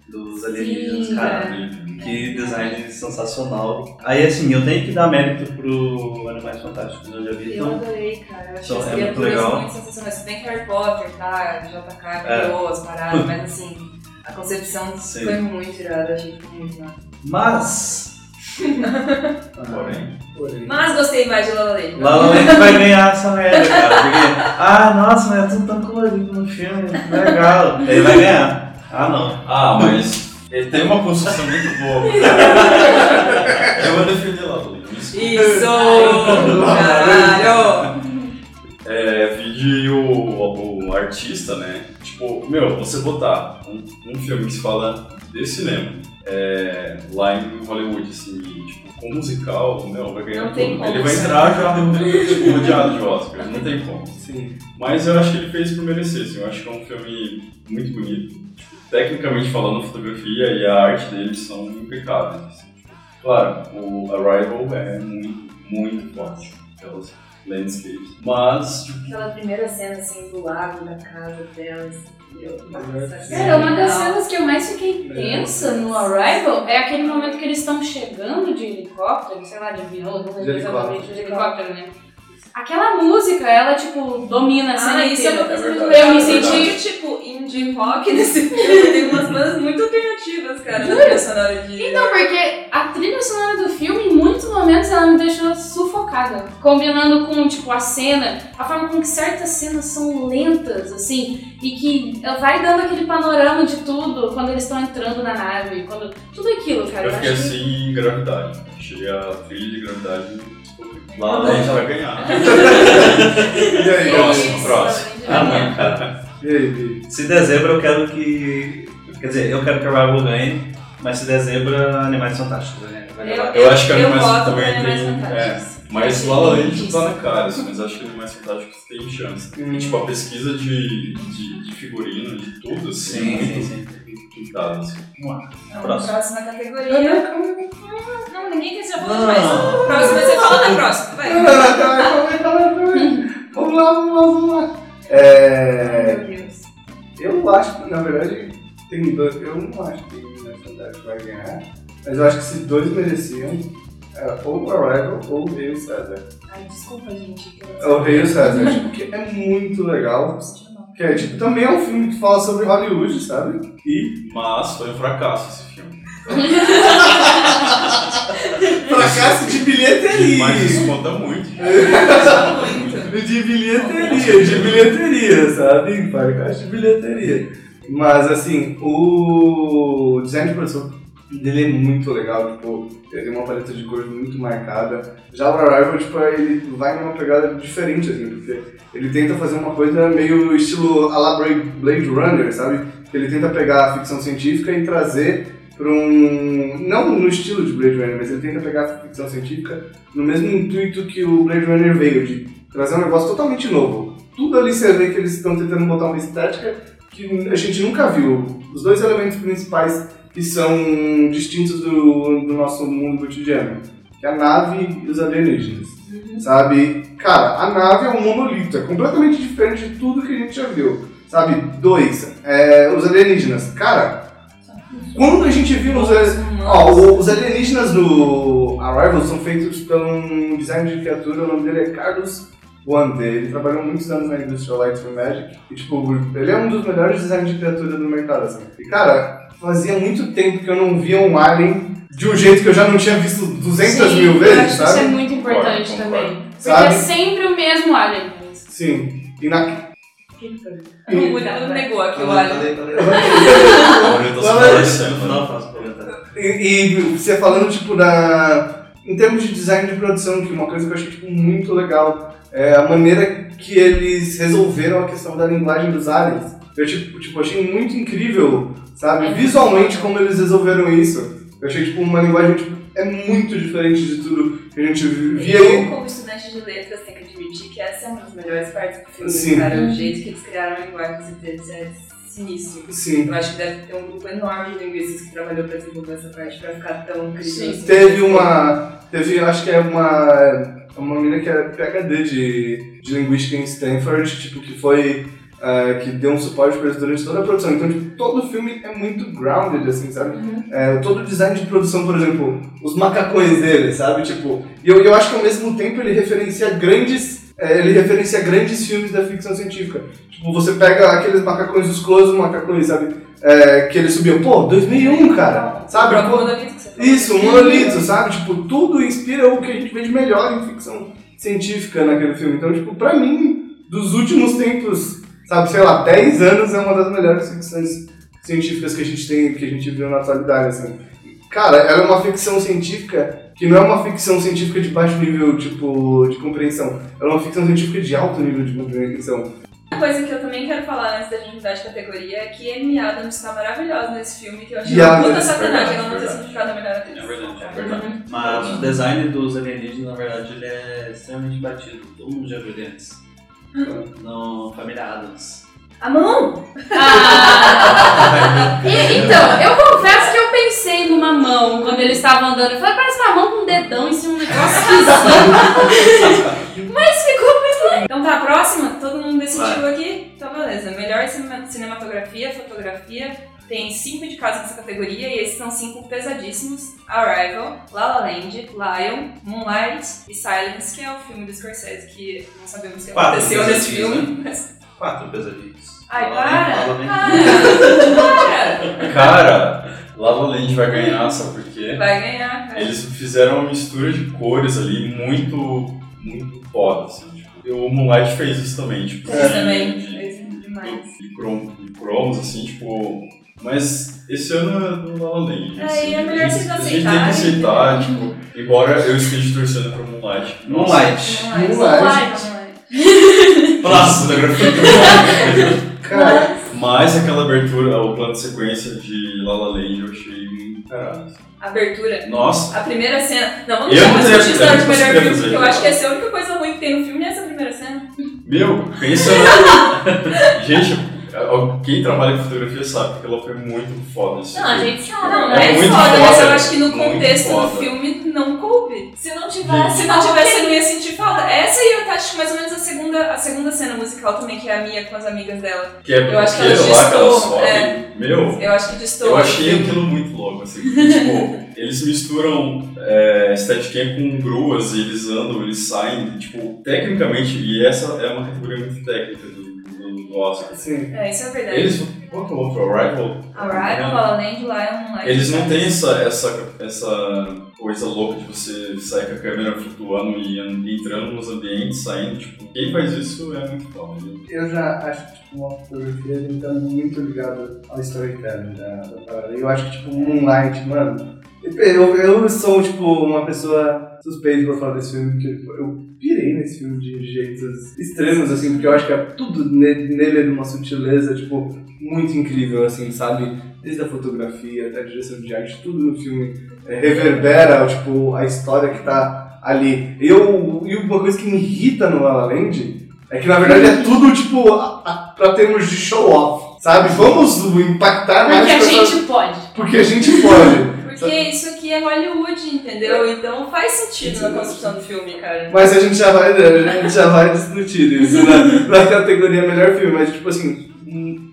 dos alienígenas, Sim, cara? é. Que design sensacional. Aí, assim, eu tenho que dar mérito pro Animais Fantásticos, onde Eu habitam. adorei, cara. Eu achei Então, é muito legal. muito sensacionais. Se bem que Harry Potter, tá? JK É. criou as paradas, mas assim, a concepção Sim. foi muito irada, achei muito massa. Mas, Porém, Porém. Mas gostei mais de La La Land. La La Land vai ganhar essa merda, cara. Porque, ah, nossa, mas é tudo tão colorido no filme, que legal. Ele vai ganhar. Ah, não. Ah, mas ele tem uma construção muito boa. eu vou defender lá, Luiz. Isso! Caralho! É, vide o, o artista, né? Tipo, meu, você botar um, um filme que se fala de cinema é, lá em Hollywood, assim, tipo, com musical, meu, vai ganhar Não tem tudo. como. Ele vai entrar já tipo, rodeado de Oscar, não tem como. Sim. Mas eu acho que ele fez por merecer, assim, eu acho que é um filme muito bonito. Tipo, tecnicamente falando, a fotografia e a arte dele são impecáveis. assim, tipo, claro, o Arrival é muito, muito forte. Aquelas landscape. Mas, tipo, Aquela primeira cena assim do lago da casa dela, assim, Cara, uma das cenas que eu mais fiquei tensa no Arrival é aquele momento que eles estão chegando de helicóptero, sei lá, de avião, de helicóptero, né? Aquela música, ela, tipo, domina a cena Ah, isso é uma coisa É muito verdade, Eu me é senti- tipo, indie rock nesse filme tem umas bandas muito alternativas, cara, na trilha sonora de... Então, porque a trilha sonora do filme, em muitos momentos, ela me deixou sufocada. Combinando com, tipo, a cena, a forma com que certas cenas são lentas, assim, e que ela vai dando aquele panorama de tudo quando eles estão entrando na nave, quando... Tudo aquilo, cara. eu Eu fiquei acho que- assim em gravidade. Achei a trilha de gravidade. Lá a gente vai ganhar. E aí, Próximo, Isso, próximo. Ah, mãe, cara. E aí? Se dezembro eu quero que. Quer dizer, eu quero que a Rival ganhe, mas se dezembro Animais Fantásticos né? vai levar. Eu acho que eu Animais também tem- Fantásticos. Mas lá La Land tá na cara, assim, mas acho que Animais Fantásticos tem chance. Hum. E, tipo, a pesquisa de, de, de figurino, de tudo, assim, Sim, é sim, muito sim. Assim. Vamos lá. Então, Próximo. próxima categoria. Não, ninguém quer ser a Não. mais. Próxima, você fala da próxima, vai. Vamos lá, vamos lá, vamos lá. É, Meu Deus. eu acho que, na verdade, tem dois. Eu não acho que o Fantástica vai ganhar, mas eu acho que se dois mereciam, é, ou o Arrival ou o Rei e o César. Ai, desculpa, gente. que É o Rei e o César, tipo, que é muito legal. Que é, tipo, também é um filme que fala sobre Hollywood, sabe? E Mas foi um fracasso esse filme. fracasso de bilheteria. Mas isso conta muito. De bilheteria, de bilheteria, sabe? Fracasso de bilheteria. Mas assim, o design de produção dele é muito legal, tipo, ele tem uma paleta de cores muito marcada. Já o Arrival, tipo, ele vai numa pegada diferente, assim, porque ele tenta fazer uma coisa meio estilo a la Blade Runner, sabe? Ele tenta pegar a ficção científica e trazer para um. Não no estilo de Blade Runner, mas ele tenta pegar a ficção científica no mesmo intuito que o Blade Runner veio, de trazer um negócio totalmente novo. Tudo ali você vê que eles estão tentando botar uma estética que a gente nunca viu. Os dois elementos principais que são distintos do, do nosso mundo cotidiano, que é a nave e os alienígenas. Sabe? Cara, a nave é um monolito, é completamente diferente de tudo que a gente já viu. Sabe? Dois, é, os alienígenas. Cara, quando a gente viu os, Ó, os alienígenas do Arrival são feitos por um design de criatura, o nome dele é Carlos Wande. Ele trabalhou muitos anos na Industrial Light and Magic e, tipo, ele é um dos melhores designers de criatura do mercado, assim. E, cara, fazia muito tempo que eu não via um alien de um jeito que eu já não tinha visto 200 Sim, mil eu vezes, acho que Isso é sabe? muito importante Concordo, também. Porque Sabe? é sempre o mesmo alien. Sim. E na... O Murilo negou aqui o comentário. E, e você falando, tipo, da. Em termos de design de produção, que uma coisa que eu achei tipo, muito legal é a maneira que eles resolveram a questão da linguagem dos aliens. Eu tipo, tipo, achei muito incrível, sabe? Visualmente como eles resolveram isso. Eu achei tipo, uma linguagem tipo, é muito diferente de tudo que a gente via Eu, aí. como estudante de letras, tenho que admitir que essa é uma das melhores partes do filme, Sim. cara. O jeito que eles criaram a linguagem deles é sinistro. Sim. Eu acho que deve ter um grupo enorme de linguistas que trabalhou pra desenvolver essa parte pra ficar tão incrível. Sim. assim. Teve uma. Teve, eu acho que é uma. Uma menina que é PhD de, de linguística em Stanford, tipo, que foi. Eh, que deu um suporte para eles durante toda a produção. Então, tipo, todo o filme é muito grounded, assim, sabe? É, todo o design de produção, por exemplo, os macacões dele, sabe? Tipo, e eu, eu acho que ao mesmo tempo ele referencia grandes. é, ele referencia grandes filmes da ficção científica. Tipo, você pega aqueles macacões, os close macacões, sabe? É, que ele subiu, pô, 2001, cara, sabe? O Pô, monolito que você falou. isso, um monolito, sabe? Tipo, tudo inspira o que a gente vê de melhor em ficção científica naquele filme. Então, tipo, pra mim, dos últimos tempos, sabe, sei lá, 10 anos é uma das melhores ficções científicas que a gente tem, que a gente viu na atualidade, assim. Cara, ela é uma ficção científica que não é uma ficção científica de baixo nível, tipo, de compreensão. Ela é uma ficção científica de alto nível de compreensão. Uma coisa que eu também quero falar antes da gente mudar de categoria é que Amy Adams está maravilhosa nesse filme, que eu achei E uma puta sacanagem verdade, ela não ter sido indicada a melhor atriz. É verdade, é verdade. Mas o design dos alienígenas, na verdade, ele é extremamente batido. Todo mundo já viu ele antes. No Família Adams. A mão! Ah! E- então, eu confesso que eu pensei numa mão quando ele estava andando. Eu falei, parece uma mão com um dedão em cima um negócio esquisito. Mas ficou Então tá, próxima? Todo mundo decidiu Vai. aqui? Então beleza. Melhor cinema- cinematografia, fotografia. Tem cinco indicados nessa categoria e esses são cinco pesadíssimos. Arrival, La La Land, Lion, Moonlight e Silence, que é o filme do Scorsese, que não sabemos o que aconteceu nesse filme. mas- Quatro pesadinhos. Ai, para! Para! Para! Cara, La La Land vai ganhar, sabe por quê? Vai ganhar, cara. Eles fizeram uma mistura de cores ali muito, muito foda, assim. Tipo, e o Moonlight fez isso também, tipo. Fez de- também, fez demais. de cromos, assim, tipo. Mas esse ano é do La La Land. É, assim, e é melhor vocês A gente tem que aceitarem. aceitar, tipo, embora eu esteja torcendo pra Moonlight. Moonlight. Moonlight. Moonlight. Nossa, da grafia Cara, Mas aquela abertura, o plano de sequência de La La Land eu achei muito caralho. Abertura. Nossa, A primeira cena. Não, vamos Eu deixar história de melhor filme, porque eu acho que essa é a única coisa ruim que tem no filme, é essa primeira cena. meu, pensa. Gente, quem trabalha com fotografia sabe que ela foi muito foda. Esse Não, a filme. gente sabe. Não, não É é, muito foda, mas foda, eu acho que no contexto do filme não coube. Se não tivesse, Se não tivesse, eu não ia sentir falta. Essa aí eu acho que mais ou menos a segunda, a segunda cena musical também, que é a Mia com as amigas dela. Que é Eu acho que ela porque lá que ela gestou, sobe. é. Meu, Eu acho que distorce. eu achei aquilo muito louco, assim. Porque, tipo, eles misturam é, Steadicam com gruas e eles andam, eles saem. Tipo, tecnicamente, e essa é uma categoria muito técnica do, Oscar. assim, É, isso é verdade. Eles, qual que é o outro? Arrival? Arrival, La La Land, Lion, Moonlight. Eles não têm essa, essa, essa coisa louca de você sair com a câmera flutuando e an- entrando nos ambientes, saindo. Tipo, quem faz isso é muito foda. viu? eu já acho que tipo, uma fotografia estar muito ligada ao storytelling da, da parada. Eu acho que tipo, Moonlight, mano. Eu, eu sou, tipo, uma pessoa suspeita pra falar desse filme, porque eu pirei nesse filme de jeitos extremos, assim, porque eu acho que é tudo ne- nele é de uma sutileza, tipo, muito incrível, assim, sabe? Desde a fotografia até a direção de arte, tudo no filme é, reverbera, tipo, a história que tá ali. Eu, e uma coisa que me irrita no La La Land é que, na verdade, é tudo, tipo, a, a, pra termos de show-off, sabe? Vamos impactar mais Porque a pessoas- gente pode. Porque a gente pode. Porque isso aqui é Hollywood, entendeu? Então faz sentido na construção do filme, cara. Mas a gente já vai, a gente já vai discutir isso na, na categoria melhor filme. Mas, tipo assim,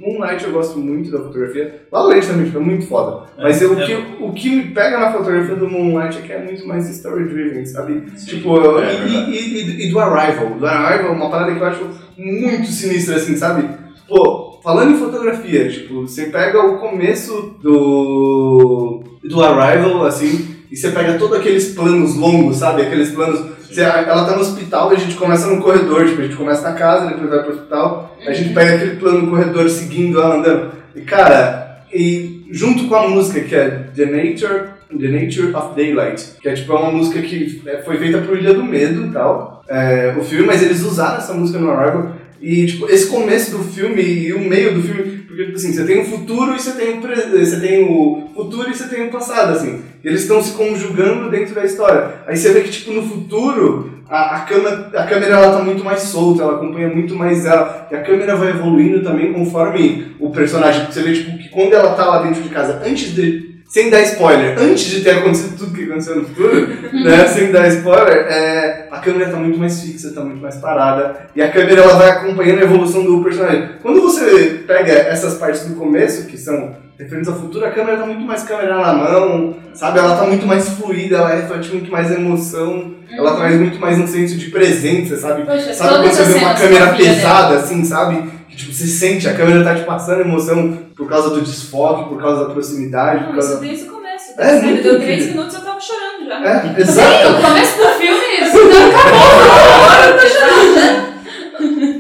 Moonlight eu gosto muito da fotografia. La La também tipo, é muito foda. Mas eu, o, que, o que me pega na fotografia do Moonlight é que é muito mais story-driven, sabe? Tipo, eu- É e, e- e- e do Arrival. Do Arrival é uma parada que eu acho muito sinistra, assim, sabe? Pô, falando em fotografia, tipo, você pega o começo do, do Arrival, assim, e você pega todos aqueles planos longos, sabe? Aqueles planos. Você, ela tá no hospital e a gente começa no corredor, tipo, a gente começa na casa, depois vai pro hospital, a gente pega aquele plano no corredor seguindo ela andando. E cara, e junto com a música que é The Nature, The Nature of Daylight, que é tipo é uma música que é, foi feita pro Ilha do Medo e tal, é, o filme, mas eles usaram essa música no Arrival. E, tipo, esse começo do filme e o meio do filme, porque, tipo assim, você tem o futuro e você tem o, você tem o futuro e você tem o passado, assim. E eles estão se conjugando dentro da história. Aí você vê que, tipo, no futuro, a, a, câmera, a câmera ela tá muito mais solta, ela acompanha muito mais ela. E a câmera vai evoluindo também conforme o personagem. Você vê, tipo, que quando ela tá lá dentro de casa, antes de. Sem dar spoiler, antes de ter acontecido tudo que aconteceu no futuro, né, sem dar spoiler, é, a câmera tá muito mais fixa, tá muito mais parada, e a câmera ela vai acompanhando a evolução do personagem. Quando você pega essas partes do começo, que são referentes ao futuro, a câmera tá muito mais câmera na mão, sabe? Ela tá muito mais fluida, ela reflete muito mais emoção, ela traz muito mais um senso de presença, sabe? Poxa, Sabe quando você vê uma câmera filha pesada, assim, sabe? Tipo, você sente, a câmera tá te passando emoção por causa do desfoque, por causa da proximidade, por Não, isso causa... desde o começo. É, Sério, muito deu incrível. três minutos e eu tava chorando já. É, Sim, exato, no começo do filme, isso não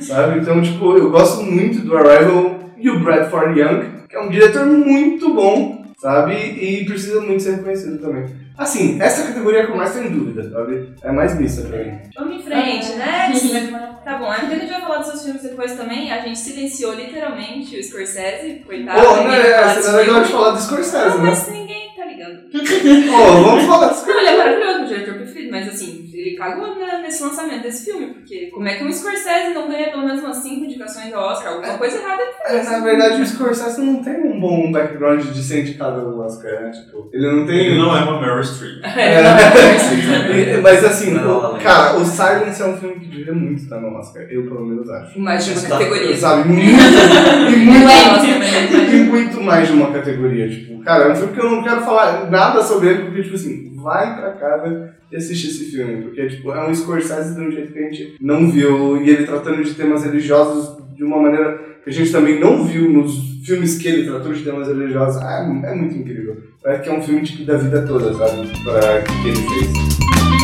sabe? Então, tipo, eu gosto muito do Arrival e o Bradford Young, que é um diretor muito bom, sabe? E precisa muito ser reconhecido também. Assim, essa categoria é que eu mais tenho dúvida, sabe? É mais mista pra mim. Vamos em frente, next. Tá bom, a gente vai falar dos seus filmes depois também. A gente silenciou literalmente o Scorsese, coitado. Pô, né? vai falar Você não é legal de falar do Scorsese, Não, né? mas ninguém tá ligando. Pô, vamos falar do Scorsese. Não, ele é maravilhoso, meu diretor preferido, mas assim, ele cagou né, nesse lançamento desse filme, porque como é que um Scorsese não ganha pelo menos umas 5 indicações ao Oscar? Alguma coisa errada ele É, fez. na verdade, o Scorsese não tem um bom background de ser indicado ao Oscar, né? Tipo, ele não tem. Ele não é uma Meryl Streep. É, mas assim, Não, cara, o Silence é um filme que devia muito estar no Oscar. Eu, pelo menos, acho. Mais de uma categoria. Sabe? Muito, e, muito, é é e muito mais de uma categoria. Tipo, cara, é um filme que eu não quero falar nada sobre ele, porque, tipo assim, vai pra casa e assiste esse filme. Porque, tipo, é um Scorsese de um jeito que a gente não viu. E ele tratando de temas religiosos de uma maneira que a gente também não viu nos filmes que ele tratou de temas religiosos. Ah, é, muito incrível. Parece que é um filme, tipo, da vida toda, sabe? Pra que ele fez.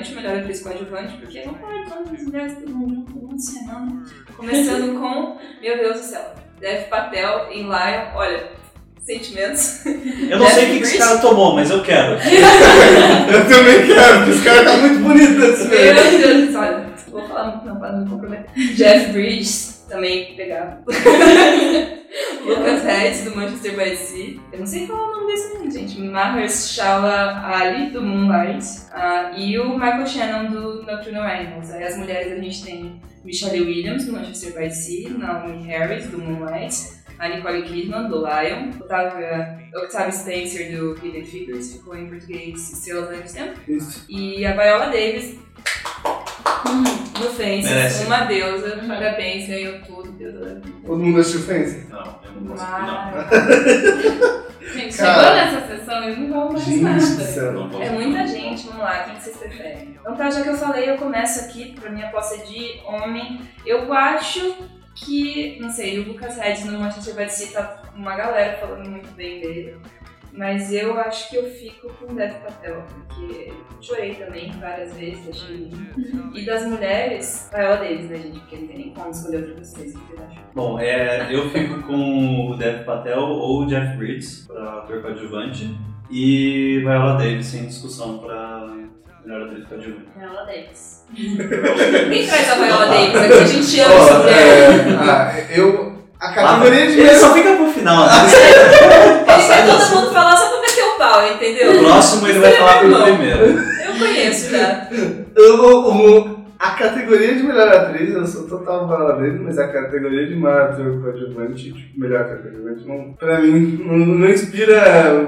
Coadjuvante, melhor atriz coadjuvante, porque não pode todas as mulheres todo mundo todo mundo. Começando com, meu Deus do céu, Dev Patel em Lion, olha, sentimentos. Eu não sei o que, que esse cara tomou, mas eu quero. Eu também quero, porque esse cara tá muito bonito nesse Meu. Deus do céu, olha, vou falar muito não pra não me comprometer. Jeff Bridges, também pegar. Lucas Hedges, do Manchester by Sea. Eu não sei falar o nome desse menino, gente. Mahershala Ali, do Moonlight. ah, e o Michael Shannon, do Nocturnal Animals. Aí as mulheres a gente tem Michelle Williams, do Manchester by Sea. Naomi Harris, do Moonlight. A Nicole Kidman, do Lion. Octavia, Octavia Spencer, do Hidden Figures. Ficou em português Estrelas ao mesmo tempo. Isso. E a Viola Davis, do Fences, Merece. uma deusa. Parabéns, ganhou tudo. Deus Todo mundo assistiu Fence? Não, eu não posso. Não. Gente, Cara. chegou nessa sessão e não vão mais nada. céu. Não posso. É muita gente, vamos lá, quem que vocês preferem? Então tá, já que eu falei, eu começo aqui pra minha aposta de homem. Eu acho que, não sei, o Lucas Hedges no Manchester by the tá uma galera falando muito bem dele. Mas eu acho que eu fico com o Dev Patel, porque chorei também várias vezes, achei lindo. E das mulheres, Viola Davis, né, gente? Porque não tem nem como escolher outra vocês, o que vocês acham? Bom, é, eu fico com o Dev Patel ou o Jeff Bridges para ator coadjuvante e Viola Davis sem discussão para melhor atriz coadjuvante. Viola Davis. Quem traz a Viola Davis aqui? A gente ama essa mulher. é, ah, eu. A categoria de Ele só fica pro final. né? Ele quer todo mundo falar só pra meter o pau, entendeu? O próximo ele vai falar pelo primeiro. Eu conheço já. Eu, o- a categoria de melhor atriz, eu sou total bala dele, mas a categoria de melhor ator coadjuvante, tipo, melhor ator coadjuvante, não, pra mim, não, não inspira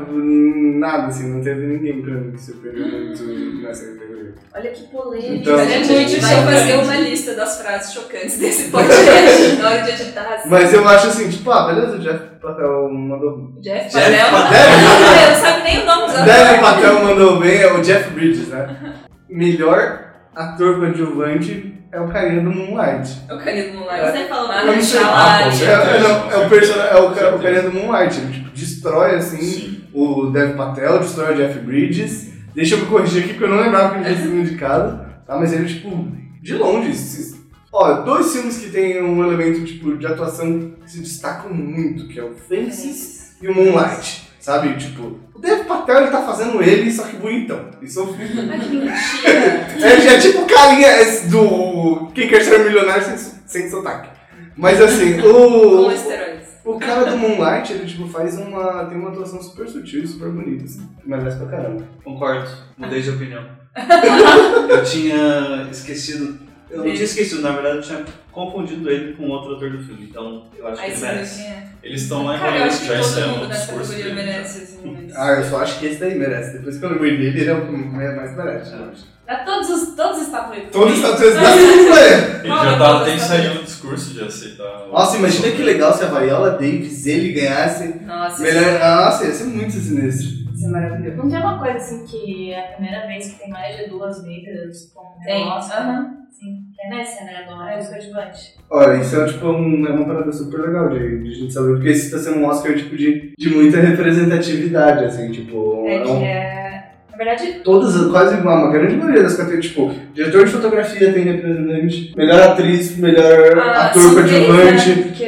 nada, assim, não teve ninguém pra mim que superou muito nessa categoria. Olha que polêmica. Então, a gente muito vai fazer uma lista das frases chocantes desse podcast na hora de editar. assim. Mas eu acho assim, tipo, ah, beleza, o Jeff Patel mandou. Jeff Jeff Patel. Patel. Ele não sabe nem o nome dos atores. Patel mandou bem, é o Jeff Bridges, né? Melhor ator coadjuvante é o carinha do Moonlight. É o carinha do Moonlight. Você falou Ah, mim. sei. Ah, com É, é, não, é o, person... é, o, ca- o carinha do Moonlight, ele tipo, destrói assim Sim. o Dev Patel, destrói o Jeff Bridges. Deixa eu me corrigir aqui porque eu não lembrava que ele tinha sido indicado, tá? Mas ele, tipo, de longe. se- Ó, dois filmes que tem um elemento tipo, de atuação que se destacam muito, que é o Fences e o Moonlight. Sabe? Tipo, o Dev Patel ele tá fazendo ele, só que bonitão. Isso é um filme. Ai, que mentira. É, é tipo o carinha esse do Quem Quer Ser Milionário sem, sem sotaque. Mas assim, o, esteroides. o cara do Moonlight, ele tipo faz uma. tem uma atuação super sutil e super bonita, assim. Merece pra caramba. Concordo, mudei de opinião. eu tinha esquecido. Eu tinha esquecido, na verdade eu tinha confundido ele com outro ator do filme, então eu acho que Aí ele você merece. é. Eles estão lá em Cara, eu acho que já todo ensaiando mundo discurso categoria dele. merece esse momento. Ah, eu só acho que esse daí merece. Depois que eu lembrei dele, ele é o que mais merece. eu acho. Dá todos os, todos os estatuetas. Todos os estatuas da. Ele já é tá todas até as ensaiando o discurso de aceitar. Nossa, imagina que legal se a Viola Davis, ele ganhasse. Nossa, Melhor... Nossa, ia ser muito sinistro. Isso é maravilhoso. Não tem uma coisa assim que é a primeira vez que tem mais de duas negras como Tem, Oscar? aham. Sim, que é nessa, né? Do É. é. coadjuvante. Olha, isso é tipo um, é uma parada super legal de, de a gente saber, porque esse tá sendo um Oscar tipo, de, de muita representatividade, assim, tipo. É é que um- é. Na verdade, Todas, quase uma, uma grande maioria das categorias, tipo, diretor de fotografia tem representante, melhor atriz, melhor ah, ator coadjuvante. né? Porque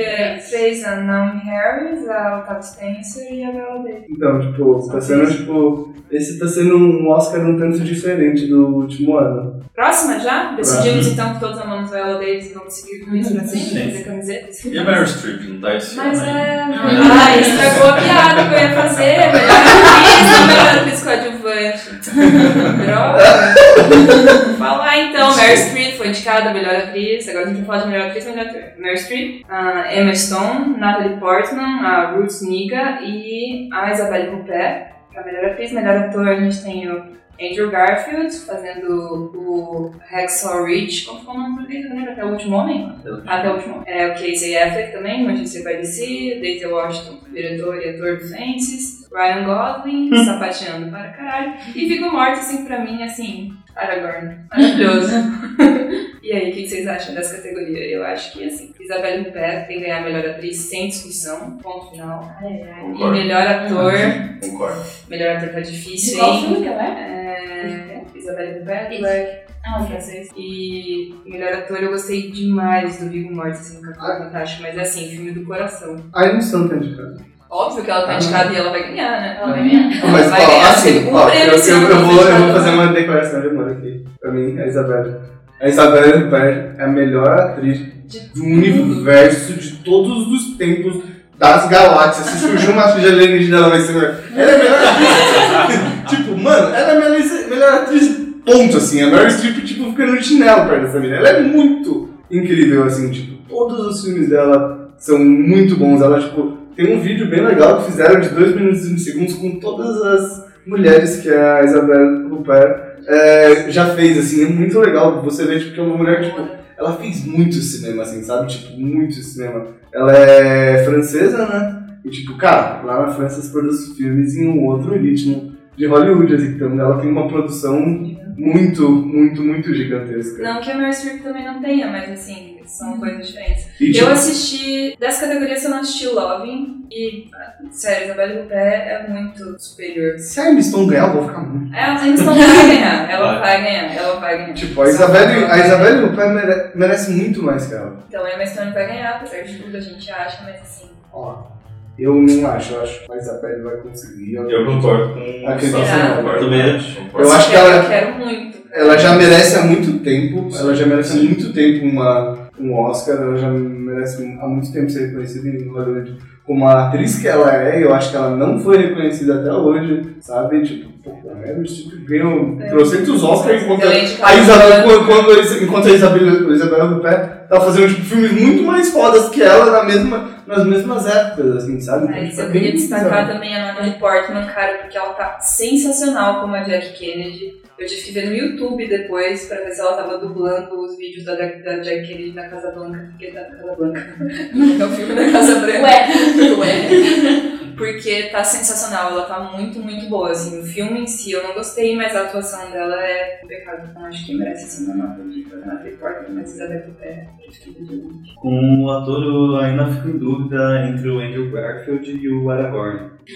fez a Naomi Harris, a Octavia Spencer e a Viola Davis. Então, tipo, São tá sendo, três. tipo, esse tá sendo um Oscar um tanto diferente do último ano. Próxima já? Decidimos então que todos amamos Viola Davis e vamos seguir com isso pra sempre, Sim. fazer camisetas. E a Meryl Streep, não tá esse Mas ano é. Ah, estragou a piada que eu ia fazer. Melhor atriz, não melhor atriz coadjuvante. Droga. Falar então, Meryl Streep foi indicada a melhor atriz. Agora a gente vai falar de melhor atriz e melhor ator. Meryl Streep, a Emma Stone, Natalie Portman, a Ruth Niga e a Isabelle Huppert. Pra melhor atriz, melhor ator, a gente tem o Andrew Garfield fazendo o Hacksaw Ridge. Como ficou o nome dele? Até o último homem? Até o último. É, o Casey Affleck também, Manchester by Sea, Daisy Washington, diretor e ator do Fences, Ryan Gosling, sapateando para caralho, e Viggo Mortensen pra mim, assim, Aragorn, maravilhoso. e aí, o que vocês acham dessa categoria? Eu acho que, assim, Isabelle Huppert tem que ganhar melhor atriz sem discussão, ponto final. E Concordo. melhor ator, Concordo. melhor ator tá difícil, De qual hein? filme que ela é? É, Isabelle Huppert, Black, Ah, francês. E melhor ator eu gostei demais do Viggo Mortensen, que ator fantástico, mas assim, filme do coração. Aí não estão tanto indicado. Óbvio que ela tá indicada e ela vai ganhar, né? Ela vai ganhar. Mas, vai ó, ganhar, assim, ó, eu, prêmio eu, eu, vou, eu vou fazer uma declaração de amor aqui. Pra mim, a Isabelle. A Isabelle Huppert é a melhor atriz De do universo de todos os tempos das galáxias. Se surgir uma filha alienígena, ela vai ser melhor. Ela é a melhor atriz. tipo, mano, ela é a melhor, melhor atriz, ponto, assim. A Meryl Streep, tipo, fica no chinelo perto dessa menina. Ela é muito incrível, assim, tipo, todos os filmes dela são muito bons. Ela, tipo, tem um vídeo bem legal que fizeram de 2 minutos e 20 segundos com todas as mulheres que a Isabelle Huppert é, já fez, assim. É muito legal você ver, tipo, é uma mulher, tipo, ela fez muito cinema, assim, sabe? Tipo, muito cinema. Ela é francesa, né? E, tipo, cara, lá na França se produz filmes em um outro ritmo de Hollywood, assim. Então ela tem uma produção muito, muito, muito gigantesca. Não que a Meryl Streep também não tenha, mas assim, são coisas diferentes. E, Eu assisti, dessa categoria eu não assisti Loving, e, sério, Isabelle Huppert é muito superior. se a Emma Stone ganhar, eu vou ficar muito... É, a Emma Stone vai ganhar, ela vai ganhar, ela vai ganhar. Tipo, a Isabelle, a Isabelle Huppert merece muito mais que ela. Então a Emma Stone vai ganhar, apesar de tudo a gente acha, mas assim... Ó, eu não acho, eu acho que a Isabelle vai conseguir. Eu, Eu concordo com Sasha, será? concordo. Também acho. Concordo. Eu acho que ela- Eu quero muito. Ela já merece há muito tempo, ela já merece há muito tempo uma, um Oscar, ela já merece há muito tempo ser reconhecida em Hollywood como a atriz que ela é, eu acho que ela não foi reconhecida até hoje, sabe? Tipo, pô, a Meryl Streep ganhou É. trocentos Oscars enquanto a Isabel, pela- quando, quando, enquanto a Isabel, a Isabel Huppert tava fazendo tipo, filmes muito mais fodas que ela na mesma, nas mesmas épocas, assim, sabe? Mas Tipo, eu é queria destacar bizarro. também a Natalie Portman, cara, porque ela tá sensacional como a Jack Kennedy. Eu tive que ver no YouTube depois pra ver se ela tava dublando os vídeos da, da Jack Kennedy na Casa Blanca. Porque da Casa Blanca. é o filme da Casa Branca. Ué, Ué. Porque tá sensacional, ela tá muito, muito boa. Assim, o filme em si eu não gostei, mas a atuação dela é impecável. Então acho que merece assim uma nota de Natalie Portman, mas Isabel Huppert é longe. Com o ator eu ainda fico em dúvida entre o Andrew Garfield e o Aragorn.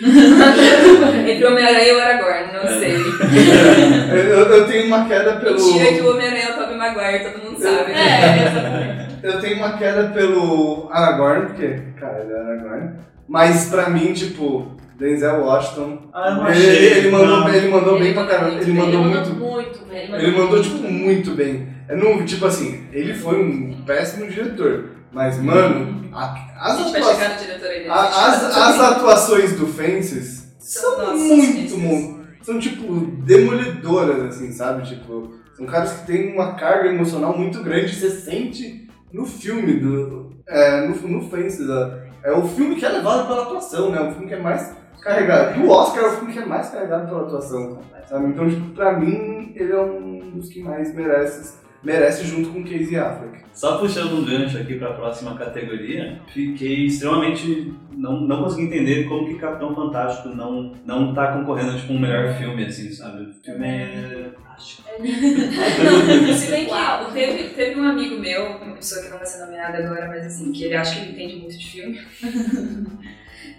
Entre o Homem-Aranha e o Aragorn, não sei. Eu, eu tenho uma queda pelo. Mentira que o Homem-Aranha é o Tobey Maguire, todo mundo sabe. né? é, exatamente. Eu tenho uma queda pelo Aragorn, porque, cara, ele é Aragorn. Mas pra mim, tipo, Denzel Washington. Ah, eu não ele, achei. ele mandou, não. ele mandou Ele bem pra mandou caramba. muito Ele bem, mandou Ele muito. mandou muito, velho. Ele mandou, tipo, muito bem. É no, tipo assim, ele foi um péssimo diretor. Mas, mano, a- A as, atua- chegar no diretor aí. né? a- as, as atuações do Fences São nossas muito bom. São, tipo, demolidoras, assim, sabe? Tipo, São caras que têm uma carga emocional muito grande, você sente no filme, do, é, no, no Fences. É o filme que é levado pela atuação, né? O filme que é mais carregado. O Oscar é o filme que é mais carregado pela atuação, sabe? Então, tipo, pra mim, ele é um dos que mais merece, merece junto com Casey Affleck. Só puxando um gancho aqui para a próxima categoria, fiquei extremamente. Não, não consegui entender como que Capitão Fantástico não, não tá concorrendo tipo, um melhor filme, assim, sabe? O filme é. fantástico. Não, se bem que teve, teve um amigo meu, uma pessoa que não vai ser nomeada agora, mas assim, que ele acha que ele entende muito de filme.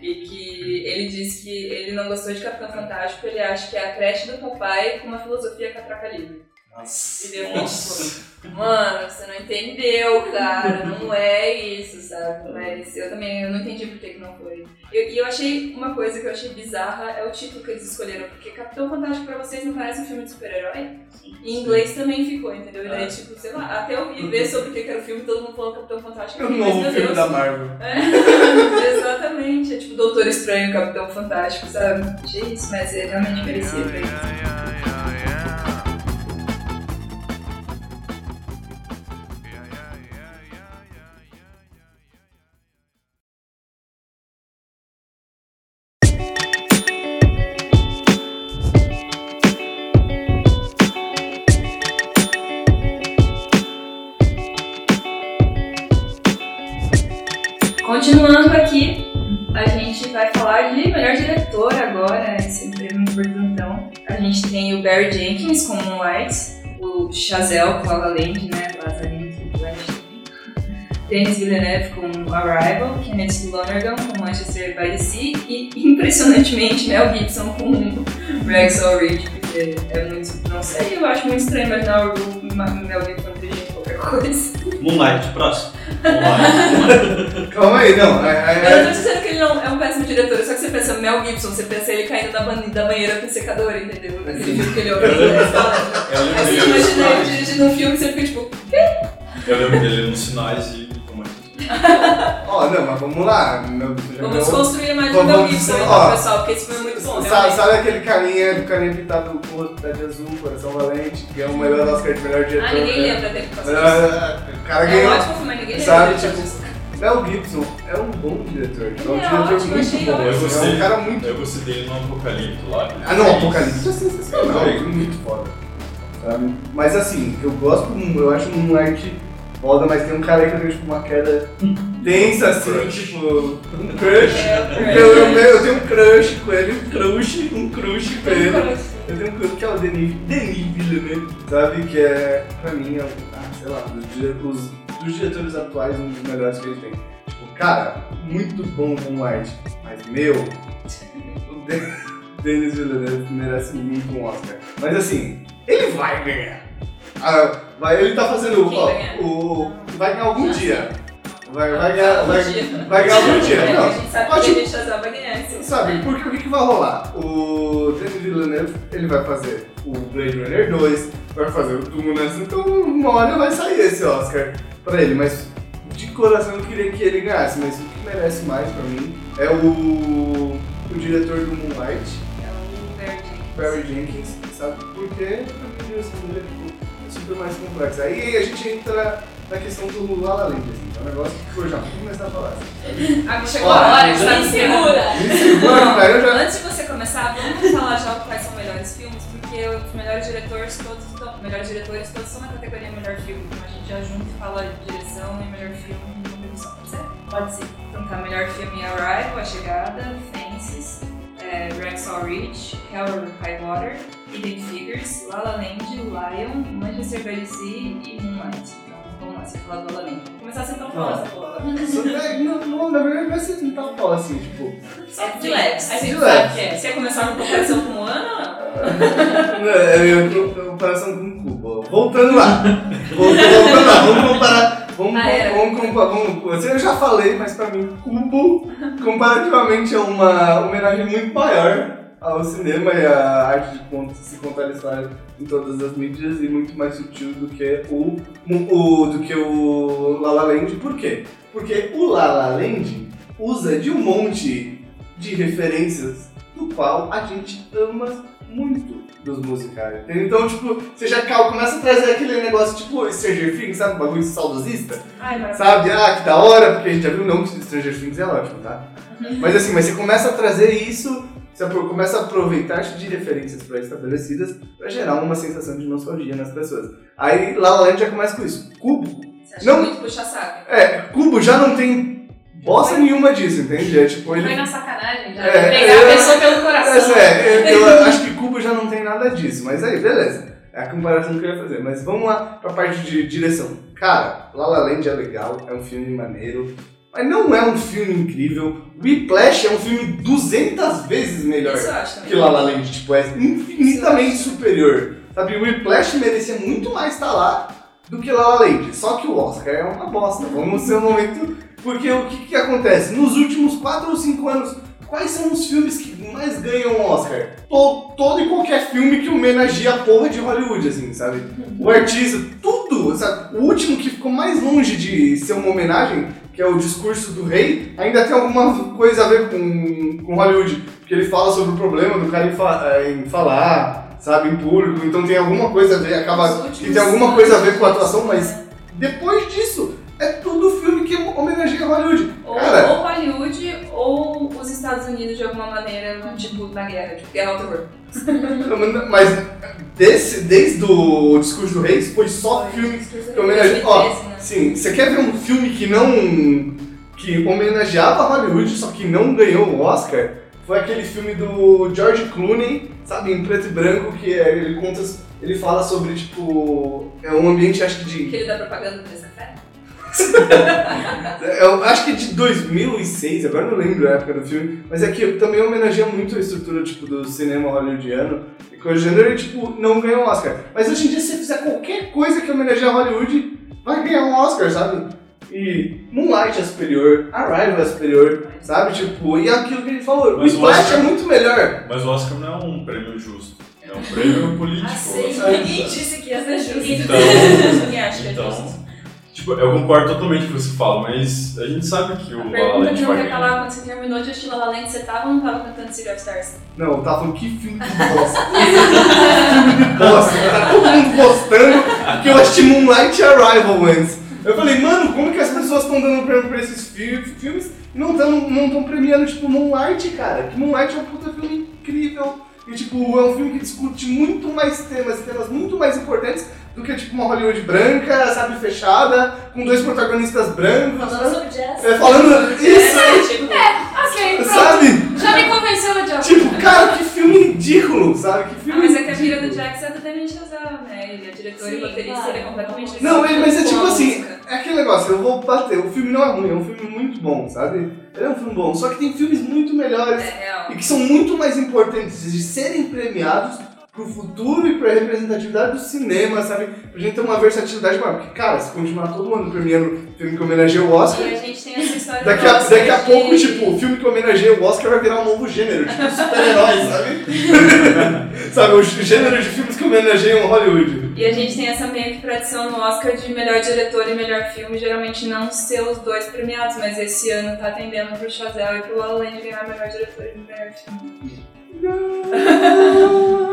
e que ele disse que ele não gostou de Capitão Fantástico, ele acha que é a creche do papai com uma filosofia catraca livre. E deu tipo, mano, você não entendeu, cara, não é isso, sabe? Mas eu também eu não entendi por que, que não foi. E eu, achei uma coisa que eu achei bizarra é o título que eles escolheram, porque Capitão Fantástico pra vocês não parece um filme de super-herói? Em inglês também ficou, entendeu? E daí, tipo, sei lá, até eu vi ver sobre o que era o filme, todo mundo falou Capitão Fantástico. É o novo filme Deus. da Marvel. É, exatamente, é tipo Doutor Estranho, Capitão Fantástico, sabe? Achei isso, mas é realmente merecia pra isso. Barry Jenkins com Moonlight, o Chazelle com La La Land, né, Lazarinho do West. Denis Villeneuve com Arrival, Kenneth Lonergan com Manchester by the Sea e, impressionantemente, Mel Gibson com Rexall Ridge, porque é muito, não sei, eu acho muito estranho imaginar o Mel Gibson dirigindo qualquer coisa. Moonlight, próximo. Calma aí, não. É, é... Eu não tô dizendo que ele não é um péssimo diretor, pensa Mel Gibson, você pensa ele caindo da, ban da banheira com secador, entendeu? Aquele filme que ele ouve. Aí você imagina ele dirigindo um filme e você fica tipo, quê? Eu lembro dele nos sinais e Ó, oh, não, mas vamos lá. Meu, vamos construir mais um Mel Gibson então, pessoal, porque esse filme é muito bom. Sabe, sabe aquele carinha do carinha pintado com o rosto de azul, coração valente, que é o melhor Oscar de melhor diretor? Ah, ninguém né? lembra dele passar O cara é ganhou. É ótimo filme, mas ninguém sabe, lembra. Tipo, Mel Gibson é um bom diretor. É um é diretor ótimo, muito bom. Eu gostei, é um cara muito. Eu gostei dele no Apocalipse lá. Ah, não, Apocalipse é sensacional. É muito foda. Sabe? Mas assim, eu gosto, eu acho um Moonlight foda, mas tem um cara aí que eu tenho tipo, uma queda tensa, assim, crush. tipo, um crush. É, eu, eu, eu, tenho um crush com ele, um crush, um crush com ele. Eu tenho um crush que é o Denis, Denis Villeneuve, sabe? Que é, pra mim, é, ah, sei lá, dos, dos diretores atuais, um dos melhores que ele tem. Tipo, cara, muito bom com arte, mas meu, o Denis Villeneuve merece muito um Oscar. Mas assim, ele vai ganhar. Ah, vai, ele tá fazendo. Ó, o, vai ganhar algum dia. Vai, vai ganhar. Vai, vai ganhar algum dia. Não, a gente sabe que o vai ganhar. Sabe, porque o que, que vai rolar? O Denis Villeneuve, ele vai fazer o Blade Runner 2, vai fazer o Túmulo Nessa, então uma hora vai sair esse Oscar pra ele, mas de coração eu queria que ele ganhasse, mas o que merece mais pra mim é o, o diretor do Moonlight. É o Barry Jenkins. Barry Jenkins, sabe? Porque a direção dele é tipo, super mais complexa. Aí a gente entra na questão do La La Land, assim, é um negócio que eu já vou começar a falar. Assim. Ah, chegou a hora, está me segura. Me segura, eu já... Antes de você começar, vamos falar já quais são os melhores filmes, porque os melhores diretores todos estão, melhores diretores todos são na categoria melhor filme, então a gente já junta e fala direção e melhor filme e número só, pode ser? Pode ser. Então tá, melhor filme é Arrival, A Chegada, Fences, é, Rexall Ridge, Hell or High Water, Hidden Figures, La La Land, Lion, Manchester by the Sea e Moonlight. Então, vamos lá, você fala do La La Land. Vou começar a sentar o pau nessa porra. Não, não, na verdade não é sentar o pau assim, tipo... Só de leves. Aí De você leves. sabe que é. Você ia começar uma comparação com Moana? É, eu tô comparação com Cuba. Voltando lá. Voltando lá, vamos comparar. Vamos, Ah, era. vamos, comparar. Vamos, eu já falei, mas pra mim, Cubo, comparativamente, é uma homenagem muito maior ao cinema e à arte de conto, se contar a história em todas as mídias e muito mais sutil do que o, o, do que o La La Land. Por quê? Porque o La La Land usa de um monte de referências do qual a gente ama muito dos musicais. entendeu? Então, tipo, você já começa a trazer aquele negócio tipo Stranger Things, sabe? Um bagulho saudosista. Ai. Sabe? Ah, que da hora, porque a gente já viu, não que Stranger Things é ótimo, tá? Mas assim, mas você começa a trazer isso, você começa a aproveitar de referências pré-estabelecidas pra gerar uma sensação de nostalgia nas pessoas. Aí La La Land já começa com isso. Cubo. Você acha Não. muito puxa-saco. É, Cubo já não tem bosta nenhuma disso, entende? É tipo, Foi ele... na sacanagem, já. É, pegar eu- a pessoa pelo coração. Mas é, eu acho que Cubo já não tem nada disso, mas aí, beleza. É a comparação que eu ia fazer. Mas vamos lá pra parte de direção. Cara, La La Land é legal, é um filme maneiro, mas não é um filme incrível. Whiplash é um filme 200 vezes melhor que La La Land, tipo, é infinitamente superior. Sabe, Whiplash merecia muito mais estar lá do que La La Land. Só que o Oscar é uma bosta. Vamos ser um momento... Porque o que, que acontece? Nos últimos 4 ou 5 anos, quais são os filmes que mais ganham Oscar? To- todo e qualquer filme que homenageia a porra de Hollywood, assim, sabe? O artista, tudo, sabe? O último que ficou mais longe de ser uma homenagem, que é o discurso do rei, ainda tem alguma coisa a ver com, com Hollywood. Porque ele fala sobre o problema do cara em, fa- eh, em falar, sabe, em público. Então tem alguma coisa a ver, acaba que tem alguma coisa a ver com a atuação, mas depois disso, é tudo filme que homenageia Hollywood. Ou, Cara, ou Hollywood ou os Estados Unidos de alguma maneira, tipo, na guerra, tipo, guerra ao terror. mas desse, desde o discurso do rei, foi só filme que homenageia. Ó, 2013, né? sim, você quer ver um filme que não. que homenageava Hollywood, só que não ganhou o Oscar? Foi aquele filme do George Clooney, sabe, em preto e branco, que é, ele conta. Ele fala sobre, tipo. É um ambiente, acho que de. Aquele da propaganda do Nescafé. Eu acho que é de 2006, agora não lembro a época do filme, mas é que também homenageia muito a estrutura tipo, do cinema hollywoodiano. E com o gênero, tipo, não ganhou um Oscar. Mas hoje em dia, se você fizer qualquer coisa que homenageia Hollywood, vai ganhar um Oscar, sabe? E Moonlight é superior, Arrival é superior, sabe? Tipo, e aquilo que ele falou, Mas o Whiplash é muito melhor. Mas o Oscar não é um prêmio justo. É um prêmio político. Ah, sabe? Ninguém disse que ia ser justo. Então- que é Então, justo. Tipo, eu concordo totalmente com o que você fala, mas a gente sabe que o A La La pergunta Land vai ganhar. calar quando você terminou de assistir La La Land, você tava ou não tava cantando City of Stars? Não, eu tava falando que filme de bosta. filme de bosta. Tá todo mundo gostando que eu assisti Moonlight e Arrival antes. Eu falei, mano, como que as pessoas estão dando prêmio pra esses fi- filmes e não estão não tão premiando, tipo, Moonlight, cara? Que Moonlight é um puta filme incrível. E, tipo, é um filme que discute muito mais temas, temas muito mais importantes do que, tipo, uma Hollywood branca, sabe, fechada, com dois protagonistas brancos, Falando sobre jazz. É, falando isso, É, tipo, Ok, pronto. sabe? Já me convenceu de algo. Tipo, cara, que filme ridículo, sabe? Que ah, filme mas é que a filha do Jackson é do Damien Chazelle, né? Ele é diretor e Sim, roteirista, claro. ele é completamente Não, ele- mas é tipo assim, música. É aquele negócio, eu vou bater, o filme não é ruim, é um filme muito bom, sabe? Ele é um filme bom, só que tem filmes muito melhores É real. e que são muito mais importantes de serem premiados pro futuro e pra representatividade do cinema, sabe? Pra gente ter uma versatilidade maior. Porque, cara, se continuar todo ano premiando filme que homenageia o Oscar, E a gente tem essa história daqui a, nossa daqui a pouco, tipo, o filme que homenageia o Oscar vai virar um novo gênero, tipo super-heróis, sabe? sabe, o gênero de filmes que homenageiam Hollywood. E a gente tem essa meio que tradição no Oscar de melhor diretor e melhor filme, geralmente não ser os dois premiados, mas esse ano tá tendendo pro Chazelle e pro La La Land ganhar melhor diretor e melhor filme.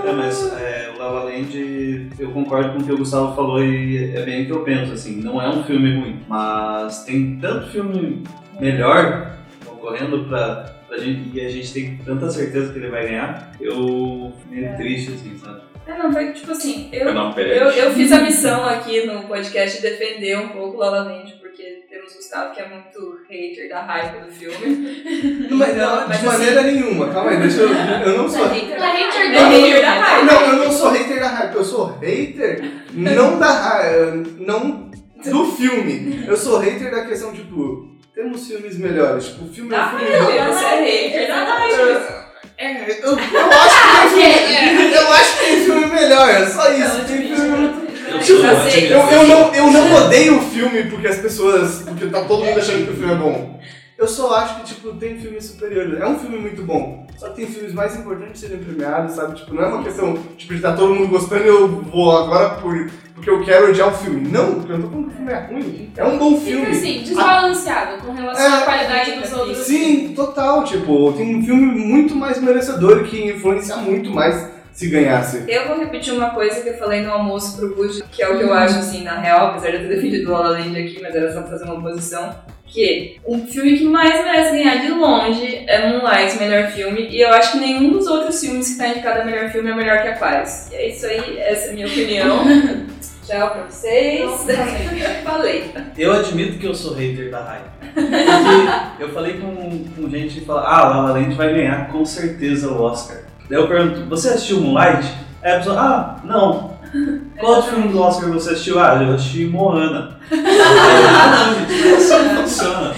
É, mas é, o La La Land, eu concordo com o que o Gustavo falou e é bem o que eu penso, assim, não é um filme ruim, mas tem tanto filme melhor concorrendo pra, pra gente, e a gente tem tanta certeza que ele vai ganhar, eu meio triste, assim, sabe? É, não, foi tipo assim, eu, eu, eu fiz a missão aqui no podcast de defender um pouco La La Land, porque temos o Gustavo que é muito hater da hype do filme. Não, mas, não, Mas de assim- maneira nenhuma, calma aí, deixa eu. Eu não sou. hater é hater do hater da hype. Não, eu não sou hater da hype, eu sou hater não da hype, não do filme. Eu sou hater da questão, tipo, temos filmes melhores. Tipo, o filme é Da um filme. hype, você é hater da hype. É, eu, eu acho que tem filme. Eu acho que tem filme melhor, é só isso. Tem filme. Tipo, Eu eu, não, eu não odeio o filme porque as pessoas. Porque tá todo mundo achando que o filme é bom. Eu só acho que, tipo, tem filmes superiores. É um filme muito bom. Só que tem filmes mais importantes serem premiados, sabe? Tipo, não é uma questão, tipo, de tá todo mundo gostando e eu vou agora por, porque eu quero odiar o filme. Não, porque eu não tô falando que o filme é ruim. É um bom Fica filme. assim, desbalanceado com relação É, à qualidade dos fica outros. Sim, total. Tipo, tem um filme muito mais merecedor que influencia muito mais, se ganhasse. Eu vou repetir uma coisa que eu falei no almoço pro Gucci, que é o que eu acho, assim, na real, apesar de eu ter defendido o La La Land aqui, mas era só pra fazer uma oposição, que o filme que mais merece ganhar de longe é Moonlight, melhor filme, e eu acho que nenhum dos outros filmes que tá indicado a melhor filme é melhor que Aquarius. E é isso aí, essa é a minha opinião. Tchau pra vocês. Falei. Eu admito que eu sou hater da hype. Eu falei com, com gente que fala, ah, La La Land vai ganhar com certeza o Oscar. Daí eu pergunto, você assistiu Moonlight? Aí a pessoa, ah, não. Qual filme do Oscar você assistiu? Ah, eu assisti Moana. ah, não, gente, isso não funciona.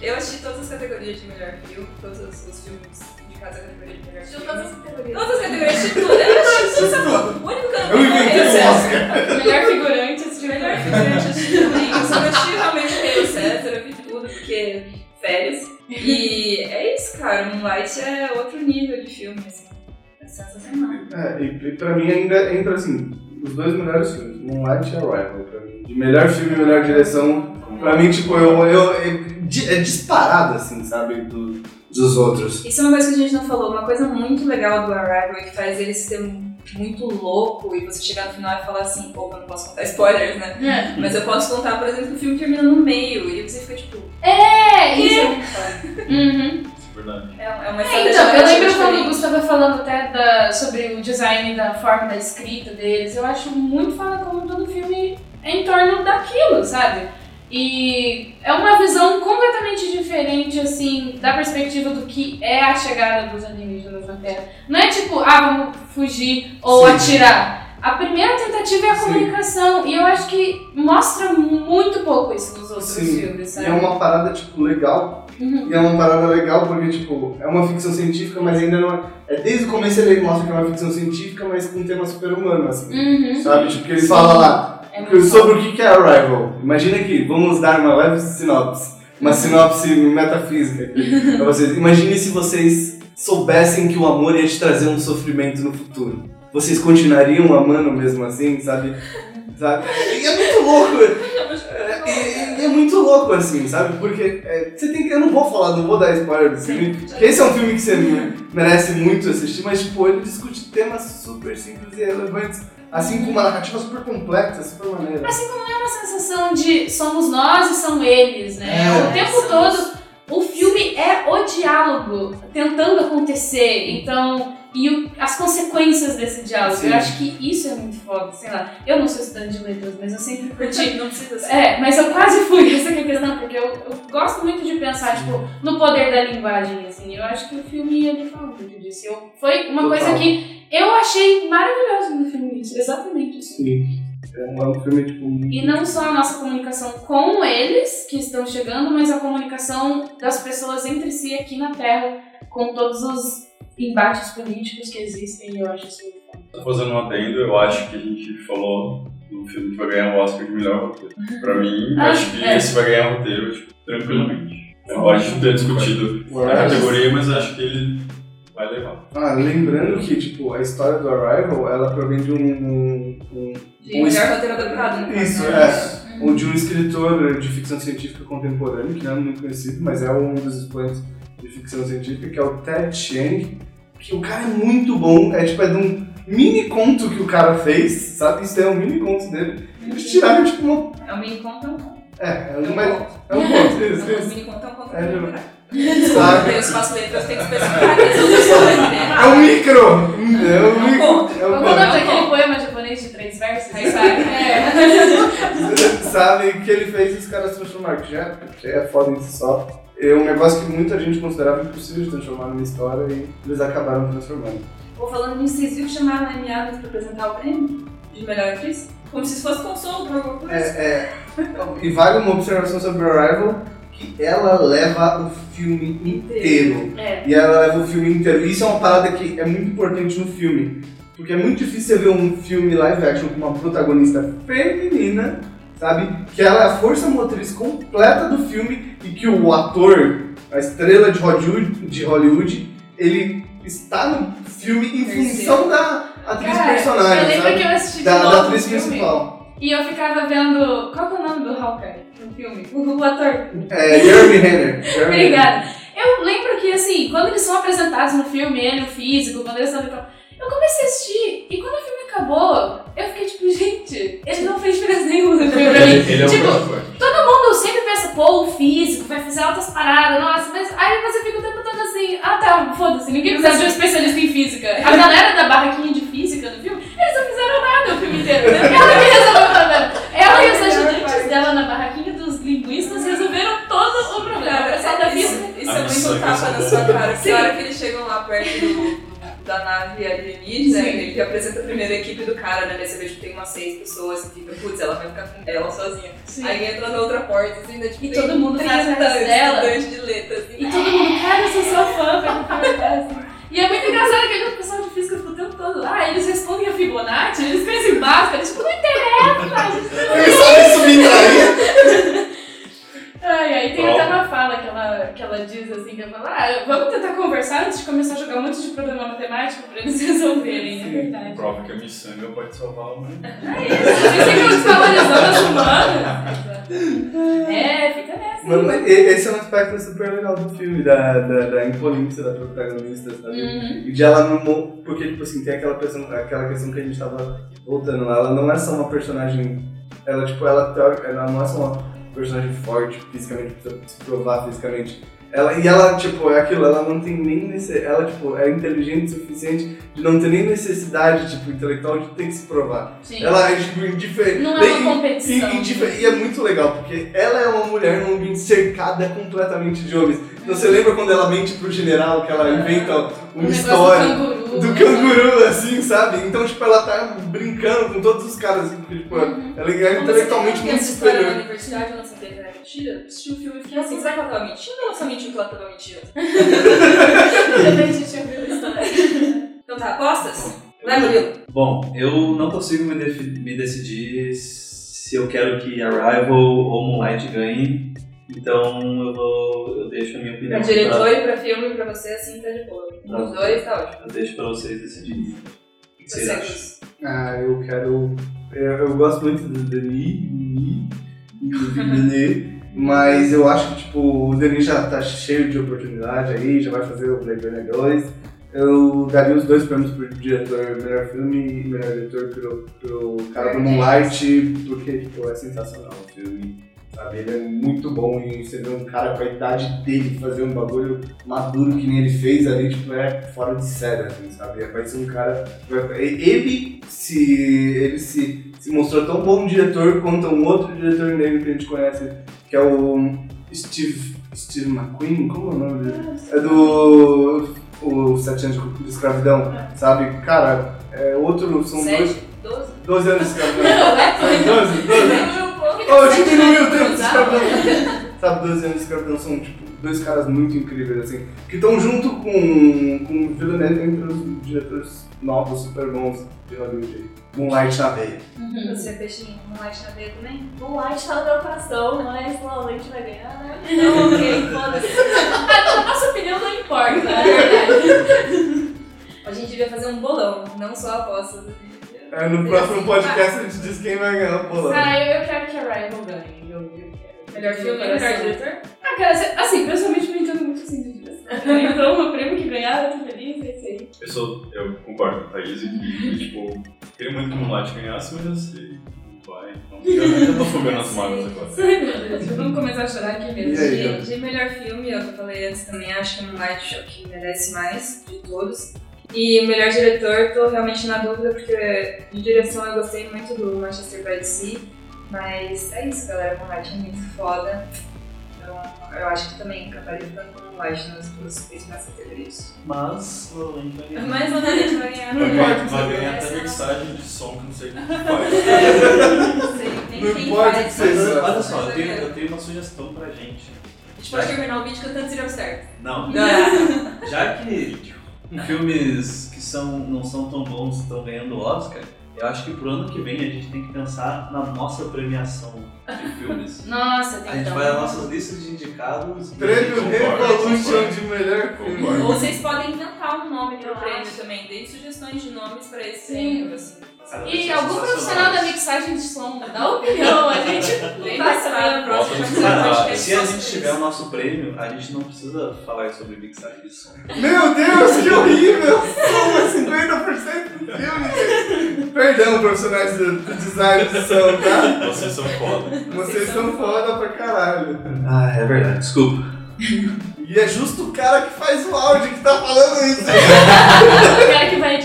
Eu assisti todas as categorias de melhor filme, todos os, filmes indicados à categoria de melhor filme. todas as categorias. Todas as categorias de tudo. Eu assisti tudo. O único que eu Eu não inventei é o. Melhor figurante, assistiu Melhor figurante eu assisti também. Eu só assisti realmente o César, eu vi tudo, porque férias. E é isso, cara. Moonlight é outro nível de filme, assim. É sensacional. É, e, e pra mim ainda entra assim, os dois melhores filmes, Moonlight e Arrival, pra mim. De melhor filme e melhor direção, pra mim, tipo, eu, eu, é, é disparado, assim, sabe, do- dos outros. Isso é uma coisa que a gente não falou. Uma coisa muito legal do Arrival e que faz ele ser muito louco e você chegar no final e falar assim, opa, não posso contar spoilers, né? É, Mas eu posso contar, por exemplo, que o filme termina no meio e você fica tipo, é isso é muito foda. Uhum. Verdade. é, é uma É, estratégia então, eu lembro quando o diferente. Gus estava falando até da- sobre o design da forma da escrita deles. Eu acho muito foda como todo filme é em torno daquilo, sabe? E é uma visão completamente diferente, assim, da perspectiva do que é a chegada dos alienígenas na Terra. Não é tipo, ah, vamos fugir ou Sim. atirar. A primeira tentativa é a Sim. comunicação. E eu acho que mostra muito pouco isso nos outros Sim. filmes, sabe? é uma parada, tipo, legal. Uhum. E é uma parada legal porque, tipo, é uma ficção científica, mas ainda não é... é desde o começo ele mostra que é uma ficção científica, mas com um tema super humano, assim. Uhum. Sabe? Tipo, que ele Sim. fala lá, É Sobre o que que é Arrival. Imagina aqui, vamos dar uma leve sinopse. Uma sinopse metafísica aqui pra vocês. Imagine se vocês soubessem que o amor ia te trazer um sofrimento no futuro. Vocês continuariam amando mesmo assim, sabe? sabe? E é muito louco. É, e- e é muito louco assim, sabe? Porque é, você tem que. Eu não vou falar, não vou dar spoiler desse filme. Porque esse é um filme que você merece muito assistir, mas tipo, ele discute temas super simples e relevantes. Assim com uma narrativa super complexa, super maneira. Assim como é uma sensação de somos nós e são eles, né? É, o tempo todo é o diálogo tentando acontecer, então e o- as consequências desse diálogo. Sim. Eu acho que isso é muito foda, sei lá. Eu não sou estudante de letras, mas eu sempre curti. Não precisa ser. É, mas eu quase fui, essa que é a questão, porque eu, eu gosto muito de pensar, tipo, no poder da linguagem, assim. Eu acho que o filme, ele fala muito disso. Eu, foi uma Total. coisa que eu achei maravilhosa no filme, isso, exatamente isso. Sim. É um, é um filme, tipo. E não só a nossa comunicação com eles que estão chegando, mas a comunicação das pessoas entre si aqui na Terra, com todos os embates políticos que existem, eu acho isso muito. Tô fazendo um adendo, eu acho que a gente falou do filme que vai ganhar o Oscar de melhor roteiro. Pra mim, Ah, acho que é. esse vai ganhar o roteiro, tipo, tranquilamente. Eu pode ter discutido O a categoria, mas acho que ele vai levar. Ah, lembrando que, tipo, a história do Arrival, ela provém de um. um, um De melhor roteiro adaptado, né? Isso, é. Ou de um escritor de ficção científica contemporânea, que não é muito conhecido, mas é um dos expoentes de ficção científica, que é o Ted Chiang, que o cara é muito bom, é tipo, é de um mini conto que o cara fez, sabe? Isso é um mini conto dele. Eles tiraram, tipo, uma... É um mini conto, é um conto. É, é É um, um mas- conto. é um conto, isso, É um isso. mini conto, é um conto. É, É, um Sabe? Eu faço letras, tem que especificar que eles não precisam entender. É um micro! É um É um micro! conto. É um Vamos conto. dar aquele poema de três versos, Aí sabe? É. sabe que ele fez os caras transformar, que já, já é foda em si só. É um negócio que muita gente considerava impossível de transformar numa história e eles acabaram transformando. Pô, falando nisso, vocês viram que chamaram a Amy Adams pra apresentar o prêmio de melhor atriz? Como se fosse consolo pra alguma coisa. É, é, e vale uma observação sobre Arrival, que ela leva o filme inteiro. É. E ela leva o filme inteiro. Isso é uma parada que é muito importante no filme. Porque é muito difícil você ver um filme live action com uma protagonista feminina, sabe? Que ela é a força motriz completa do filme e que o ator, a estrela de Hollywood, de Hollywood ele está no filme em função da atriz Cara, personagem, eu lembro sabe? que eu assisti Da, da atriz principal. E eu ficava vendo. Qual que é o nome do Hawkeye no filme? O, o ator. É, Jeremy Renner. Obrigada. Eu lembro que, assim, quando eles são apresentados no filme, ele, o físico, quando eles estão. Eu comecei a assistir e quando o filme acabou, eu fiquei tipo, gente, ele não fez diferença nenhuma no filme pra mim. Ele, ele é um tipo. Todo mundo sempre pensa, pô, o físico vai fazer altas paradas, nossa, mas aí você fica o tempo todo assim, ah tá, foda-se, ninguém precisa de um especialista em física. A galera da barraquinha de física no filme, eles não fizeram nada o filme inteiro. Ela que resolveu o problema. Ela e os ajudantes dela na barraquinha dos linguistas resolveram todo o problema. O pessoal da isso, física. isso é muito tapa na sua resolveram. cara. Porque a hora que eles chegam lá perto do, da nave alienígena, Sim. ele apresenta a primeira equipe do cara, né? Daí você vê que tem umas seis pessoas e fica, putz, ela vai ficar com ela sozinha. Sim. Aí entra na outra porta, assim, né? Tipo, E tem todo mundo 30 vai atrás dela. estudantes de letras, assim. E todo mundo, cara, eu sou sua fã, vai assim. E é muito engraçado que o pessoal de física fica o tempo todo, ah, eles respondem a Fibonacci, eles pensam em Bhaskara, tipo, não interessa, gente. Ele sabe subtrair. Ai, aí tem Prova. até uma fala que ela, que ela diz assim, que ela fala, ah, vamos tentar conversar antes de começar a jogar um monte de problema matemático pra eles resolverem, é verdade. Prova que a miçanga pode salvar a humanidade. Vocês ficam desvalorizando as humanas. É, fica nessa. Mano, mas esse é um aspecto super legal do filme, da, da, da imponência da protagonista, sabe? Uhum. E de ela não. Porque, tipo assim, tem aquela, questão, aquela questão que a gente tava voltando lá. Ela não é só uma personagem. Ela, tipo, ela, ela não é só uma personagem forte fisicamente, precisa se provar fisicamente. Ela, e ela, tipo, é aquilo, ela não tem nem nesse, Ela, tipo, é inteligente o suficiente de não ter nem necessidade, tipo, intelectual de ter que se provar. Sim. Ela é, tipo, indiferente. Não é uma competição. E, e é muito legal, porque ela é uma mulher num ambiente cercada completamente de homens. Então você lembra quando ela mente pro general, que ela inventa O uma negócio história canguru. do canguru, assim, sabe? Então, tipo, ela tá brincando com todos os caras, assim, porque, tipo, Uhum. ela é intelectualmente muito história na superior. universidade, eu não sabia que era mentira. Assisti um filme e fiquei assim, será que ela tava mentindo ou ela só mentiu que ela tava mentindo? Também a gente ouviu isso também. Então tá, apostas? Vai, Murilo. Bom, eu não consigo me, me decidir se eu quero que Arrival ou Moonlight ganhem. Então eu vou. Eu deixo a minha Pra opinião. diretor e pra filme, pra você, assim, tá de boa. Não. Os dois, tá ótimo. Eu deixo pra vocês decidirem. O que Você, vocês acham? Ah, eu quero. Eu, eu gosto muito do Denis, Denis, do Denis, mas eu acho que tipo, o Denis já tá cheio de oportunidade aí, já vai fazer o Blade Runner 2. Eu daria os dois prêmios pro diretor, melhor filme e melhor diretor pro, pro cara do Moonlight, porque tipo, é sensacional o filme. Sabe, ele é muito bom e você vê um cara com a idade dele fazer um bagulho maduro que nem ele fez ali, tipo, é fora de série, assim, sabe? Vai ser um cara. Ele se. ele se, se mostrou tão bom diretor quanto um outro diretor negro que a gente conhece, que é o Steve. Steve McQueen, como é o nome dele? É do. O Sete Anos de Escravidão, sabe? Cara, é outro. São dois. Sete, doze. 12 anos de escravidão. Não, é 12, 12. Oh, diminuiu o tempo de escravidão. Sabe, 12 anos de escravidão são, tipo, dois caras muito incríveis, assim, que estão junto com, com o Villeneuve entre os diretores novos, super bons de Hollywood. Moonlight na veia. Você, peixinho, um light na veia também? O Light tá no meu coração, mas Light vai ganhar, né? Então, ok, foda-se. A nossa opinião não importa, verdade. A gente devia fazer um bolão, não só apostas. É, no próximo podcast a gente diz quem vai ganhar o bolão. Ah, eu, eu quero que a Rival ganhe. Eu, eu quero. Melhor filme, Meu melhor diretor? Ah, cara, assim, assim, pessoalmente não entendo muito assim de direção. Então, o prêmio que ganhar, eu tô feliz, é isso aí. Eu, sou, eu concordo com a Thaís e que, tipo, queria muito que o Moonlight ganhasse, mas eu sei. Não vai. Então, eu tô fogando as mágoas agora. Meu vamos começar a chorar aqui mesmo. Aí, De, de melhor filme, eu falei antes também, acho que Moonlight é o que merece mais de todos. E melhor diretor, tô realmente na dúvida, porque de direção eu gostei muito do Manchester by the Sea, mas é isso, galera, Moonlight é muito foda. Então eu acho que também acabaria ficando com Moonlight nas duas principais categorias. Mas provavelmente vai ganhar. Mas o gente vai ganhar. Vai Não ganhar, importa, vai ganhar até não- mixagem de som que não sei como faz. Não sei nem Não quem importa faz, que seja. mas- Olha só, eu tenho, eu tenho uma sugestão pra gente. A gente pode terminar o vídeo cantando Zero certo. Não, Não. já que filmes que são, não são tão bons estão ganhando Oscar, eu acho que pro ano que vem a gente tem que pensar na nossa premiação de filmes. Nossa, tem A gente vai às nossas listas de indicados. e- Prêmio Revolution de melhor filme. Ou vocês podem inventar um nome pro Eu prêmio acho. também. Deem sugestões de nomes pra esse Sim. prêmio, assim. E ser algum profissional da mixagem de som dá opinião, a gente Bem vai saber. Cara, podcast. é se a gente tiver o nosso prêmio, a gente não precisa falar sobre mixagem de som. Meu Deus, que horrível! Som é 50% do filme. Perdão, profissionais do, design de som, tá? Vocês são foda. Vocês são foda pra caralho. Ah, é verdade, desculpa. E é justo o cara que faz o áudio que tá falando isso. O cara que vai.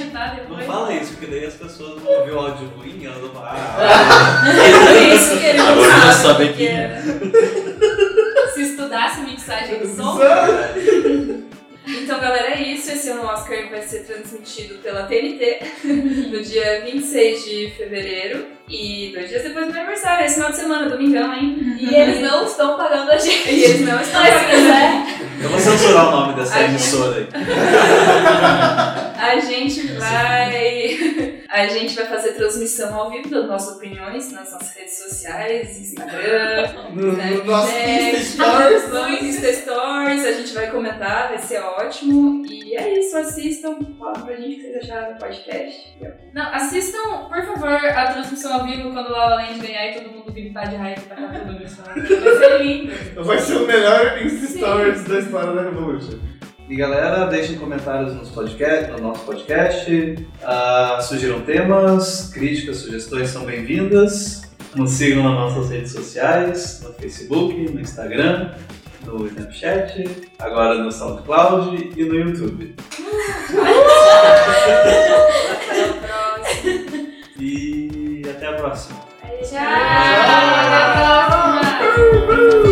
Fala isso, porque daí as pessoas vão ouvir o áudio ruim e elas vão falar. Ah, É por isso que ele não Agora já sabe. sabe porque- que- Se estudasse mixagem de som, Então, galera, é isso. Esse ano o Oscar vai ser transmitido pela TNT no dia 26 de fevereiro. E dois dias depois do meu aniversário, esse final de semana, domingão, hein? e eles não estão pagando a gente. E eles não estão pagando. quiser, eu vou censurar o nome dessa A emissora aí. A gente vai. A gente vai fazer transmissão ao vivo das nossas opiniões nas nossas redes sociais, Instagram, No, né, no nosso Insta Stories. no Insta Stories, a gente vai comentar, vai ser ótimo. E é isso, assistam, falam pra gente o que vocês acharam do podcast. Não, assistam, por favor, a transmissão ao vivo quando o La La Land ganhar e todo mundo gritar de raiva e tacar tudo chão. Vai ser lindo. Vai ser o melhor Insta Stories da história da Revolution. E galera, deixem comentários nos podcast, no nosso podcast. Ah, sugiram temas, críticas, sugestões são bem-vindas. Nos sigam nas nossas redes sociais, no Facebook, no Instagram, no Snapchat, agora no SoundCloud e no YouTube. E até a próxima. Tchau! Até a próxima.